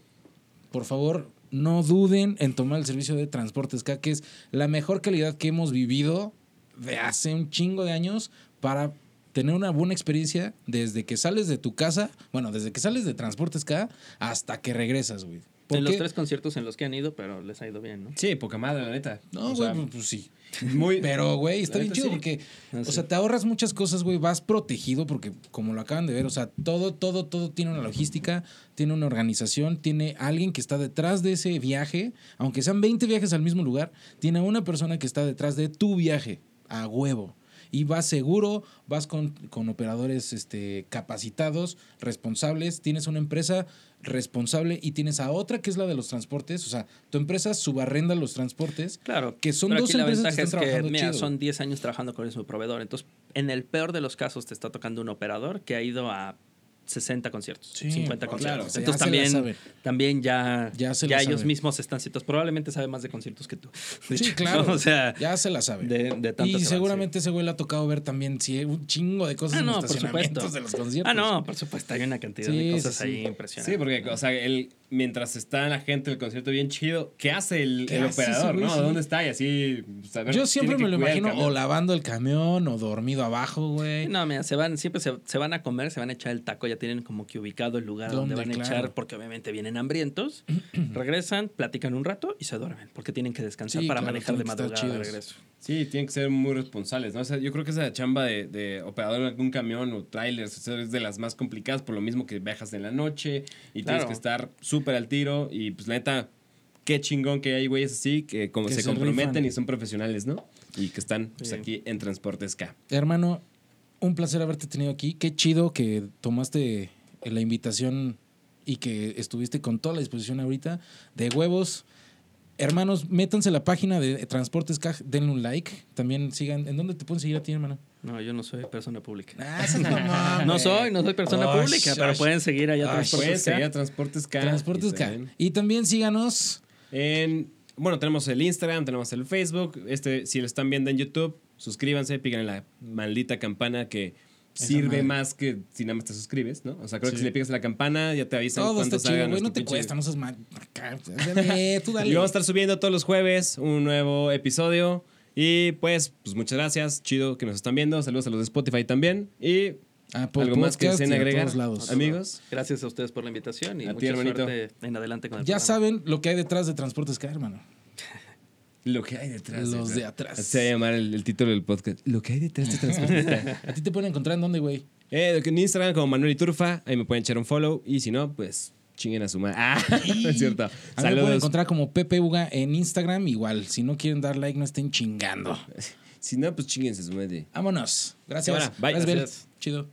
por favor, no duden en tomar el servicio de Transportes K, que es la mejor calidad que hemos vivido de hace un chingo de años para tener una buena experiencia desde que sales de tu casa, bueno, desde que sales de Transportes K hasta que regresas, güey. En los tres conciertos en los que han ido, pero les ha ido bien, ¿no? Sí, poca madre, la neta. No, O güey, sea, pues, pues sí. muy. (laughs) Pero, güey, está bien chido sí. porque, Ah, o sí. sea, te ahorras muchas cosas, güey, vas protegido porque, como lo acaban de ver, o sea, todo, todo, todo tiene una logística, tiene una organización, tiene alguien que está detrás de ese viaje, aunque sean 20 viajes al mismo lugar, tiene una persona que está detrás de tu viaje, a huevo. Y vas seguro, vas con, con operadores este, capacitados, responsables, tienes una empresa responsable y tienes a otra que es la de los transportes, o sea, tu empresa subarrenda los transportes. Claro. Que son pero dos aquí la empresas que están es que, trabajando mira, chido. son 10 años trabajando con el mismo proveedor. Entonces, en el peor de los casos, te está tocando un operador que ha ido a 60 conciertos, Sí, 50 claro, conciertos. ya Entonces, también, también ya, Ya se ellos mismos están citos. Probablemente sabe más de conciertos que tú. (laughs) De Sí, hecho, claro. o sea, ya se la sabe. de, de y seguramente ese güey le ha tocado ver también sí, un chingo de cosas Ah, en no, los por estacionamientos supuesto. de los sí. conciertos. Ah, no, por supuesto. Hay una cantidad Sí, de cosas sí, ahí sí. impresionantes. Sí, porque, o sea, el, mientras está la gente del concierto bien chido, ¿qué hace el, ¿Qué el hace ese operador, güey? no? Sí. ¿Dónde está? Y así, Yo siempre me lo imagino o lavando el camión o dormido abajo, güey. No, mira, se van, siempre se, se van a comer, se van a echar el taco, ya tienen como que ubicado el lugar donde van a Claro. echar, porque obviamente vienen hambrientos, (clears throat) regresan, platican un rato y se duermen, porque tienen que descansar Sí, para claro, manejar de madrugada de regreso. Sí, tienen que ser muy responsables, ¿no? O sea, yo creo que esa chamba de, de operador en algún camión o trailers o sea, es de las más complicadas, por lo mismo que viajas en la noche y tienes que estar súper al tiro y pues la neta, qué chingón que hay güeyes así que como Que se, se comprometen rifan. y son profesionales, ¿no? Y que están pues, Sí. aquí en Transportes K. Hermano, un placer haberte tenido aquí. Qué chido que tomaste la invitación y que estuviste con toda la disposición ahorita de huevos. Hermanos, métanse a la página de Transportes Caj, denle un like. También sigan. ¿En dónde te pueden seguir a ti, hermano? No, yo no soy persona pública. Ah, (laughs) No soy, no soy persona pública, pero pueden seguir allá Ay, Transportes Puedes K. seguir a Transportes K. Transportes y K. también Y también síganos. En, bueno, tenemos el Instagram, tenemos el Facebook. Este, si lo están viendo en YouTube, suscríbanse, piquen la maldita campana que Esa sirve madre. más que si nada más te suscribes, ¿no? O sea, creo que si le a la campana, ya te avisan Todo cuando está chido, güey. No te pinche- cuesta, no seas mal. (laughs) Tú dale. Y vamos a estar subiendo todos los jueves un nuevo episodio. Y pues, pues muchas gracias. Chido que nos están viendo. Saludos a los de Spotify también. Y Apple algo más que deseen agregar, todos lados. amigos. Gracias a ustedes por la invitación y A ti, mucha hermanito. suerte en adelante con el Ya programa. saben lo que hay detrás de Transportes K, hermano. Lo que hay detrás. Los de atrás. Se va a llamar el, el título del podcast. Lo que hay detrás de Transportes (laughs) K. ¿A ti te pueden encontrar en dónde, güey? Eh, en Instagram como Manuel Iturfa, ahí me pueden echar un follow y si no, pues chinguen a su madre. Ah, (laughs) es cierto. A mí me pueden Saludos. encontrar como Pepe Uga en Instagram. Igual, si no quieren dar like, no estén chingando. (laughs) Si no, pues chinguense a su madre. Vámonos. Gracias. Bye. Gracias. Chido.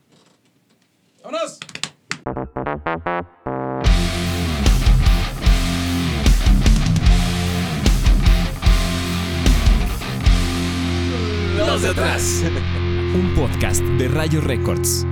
¡Vámonos! Un podcast de Rayo Records.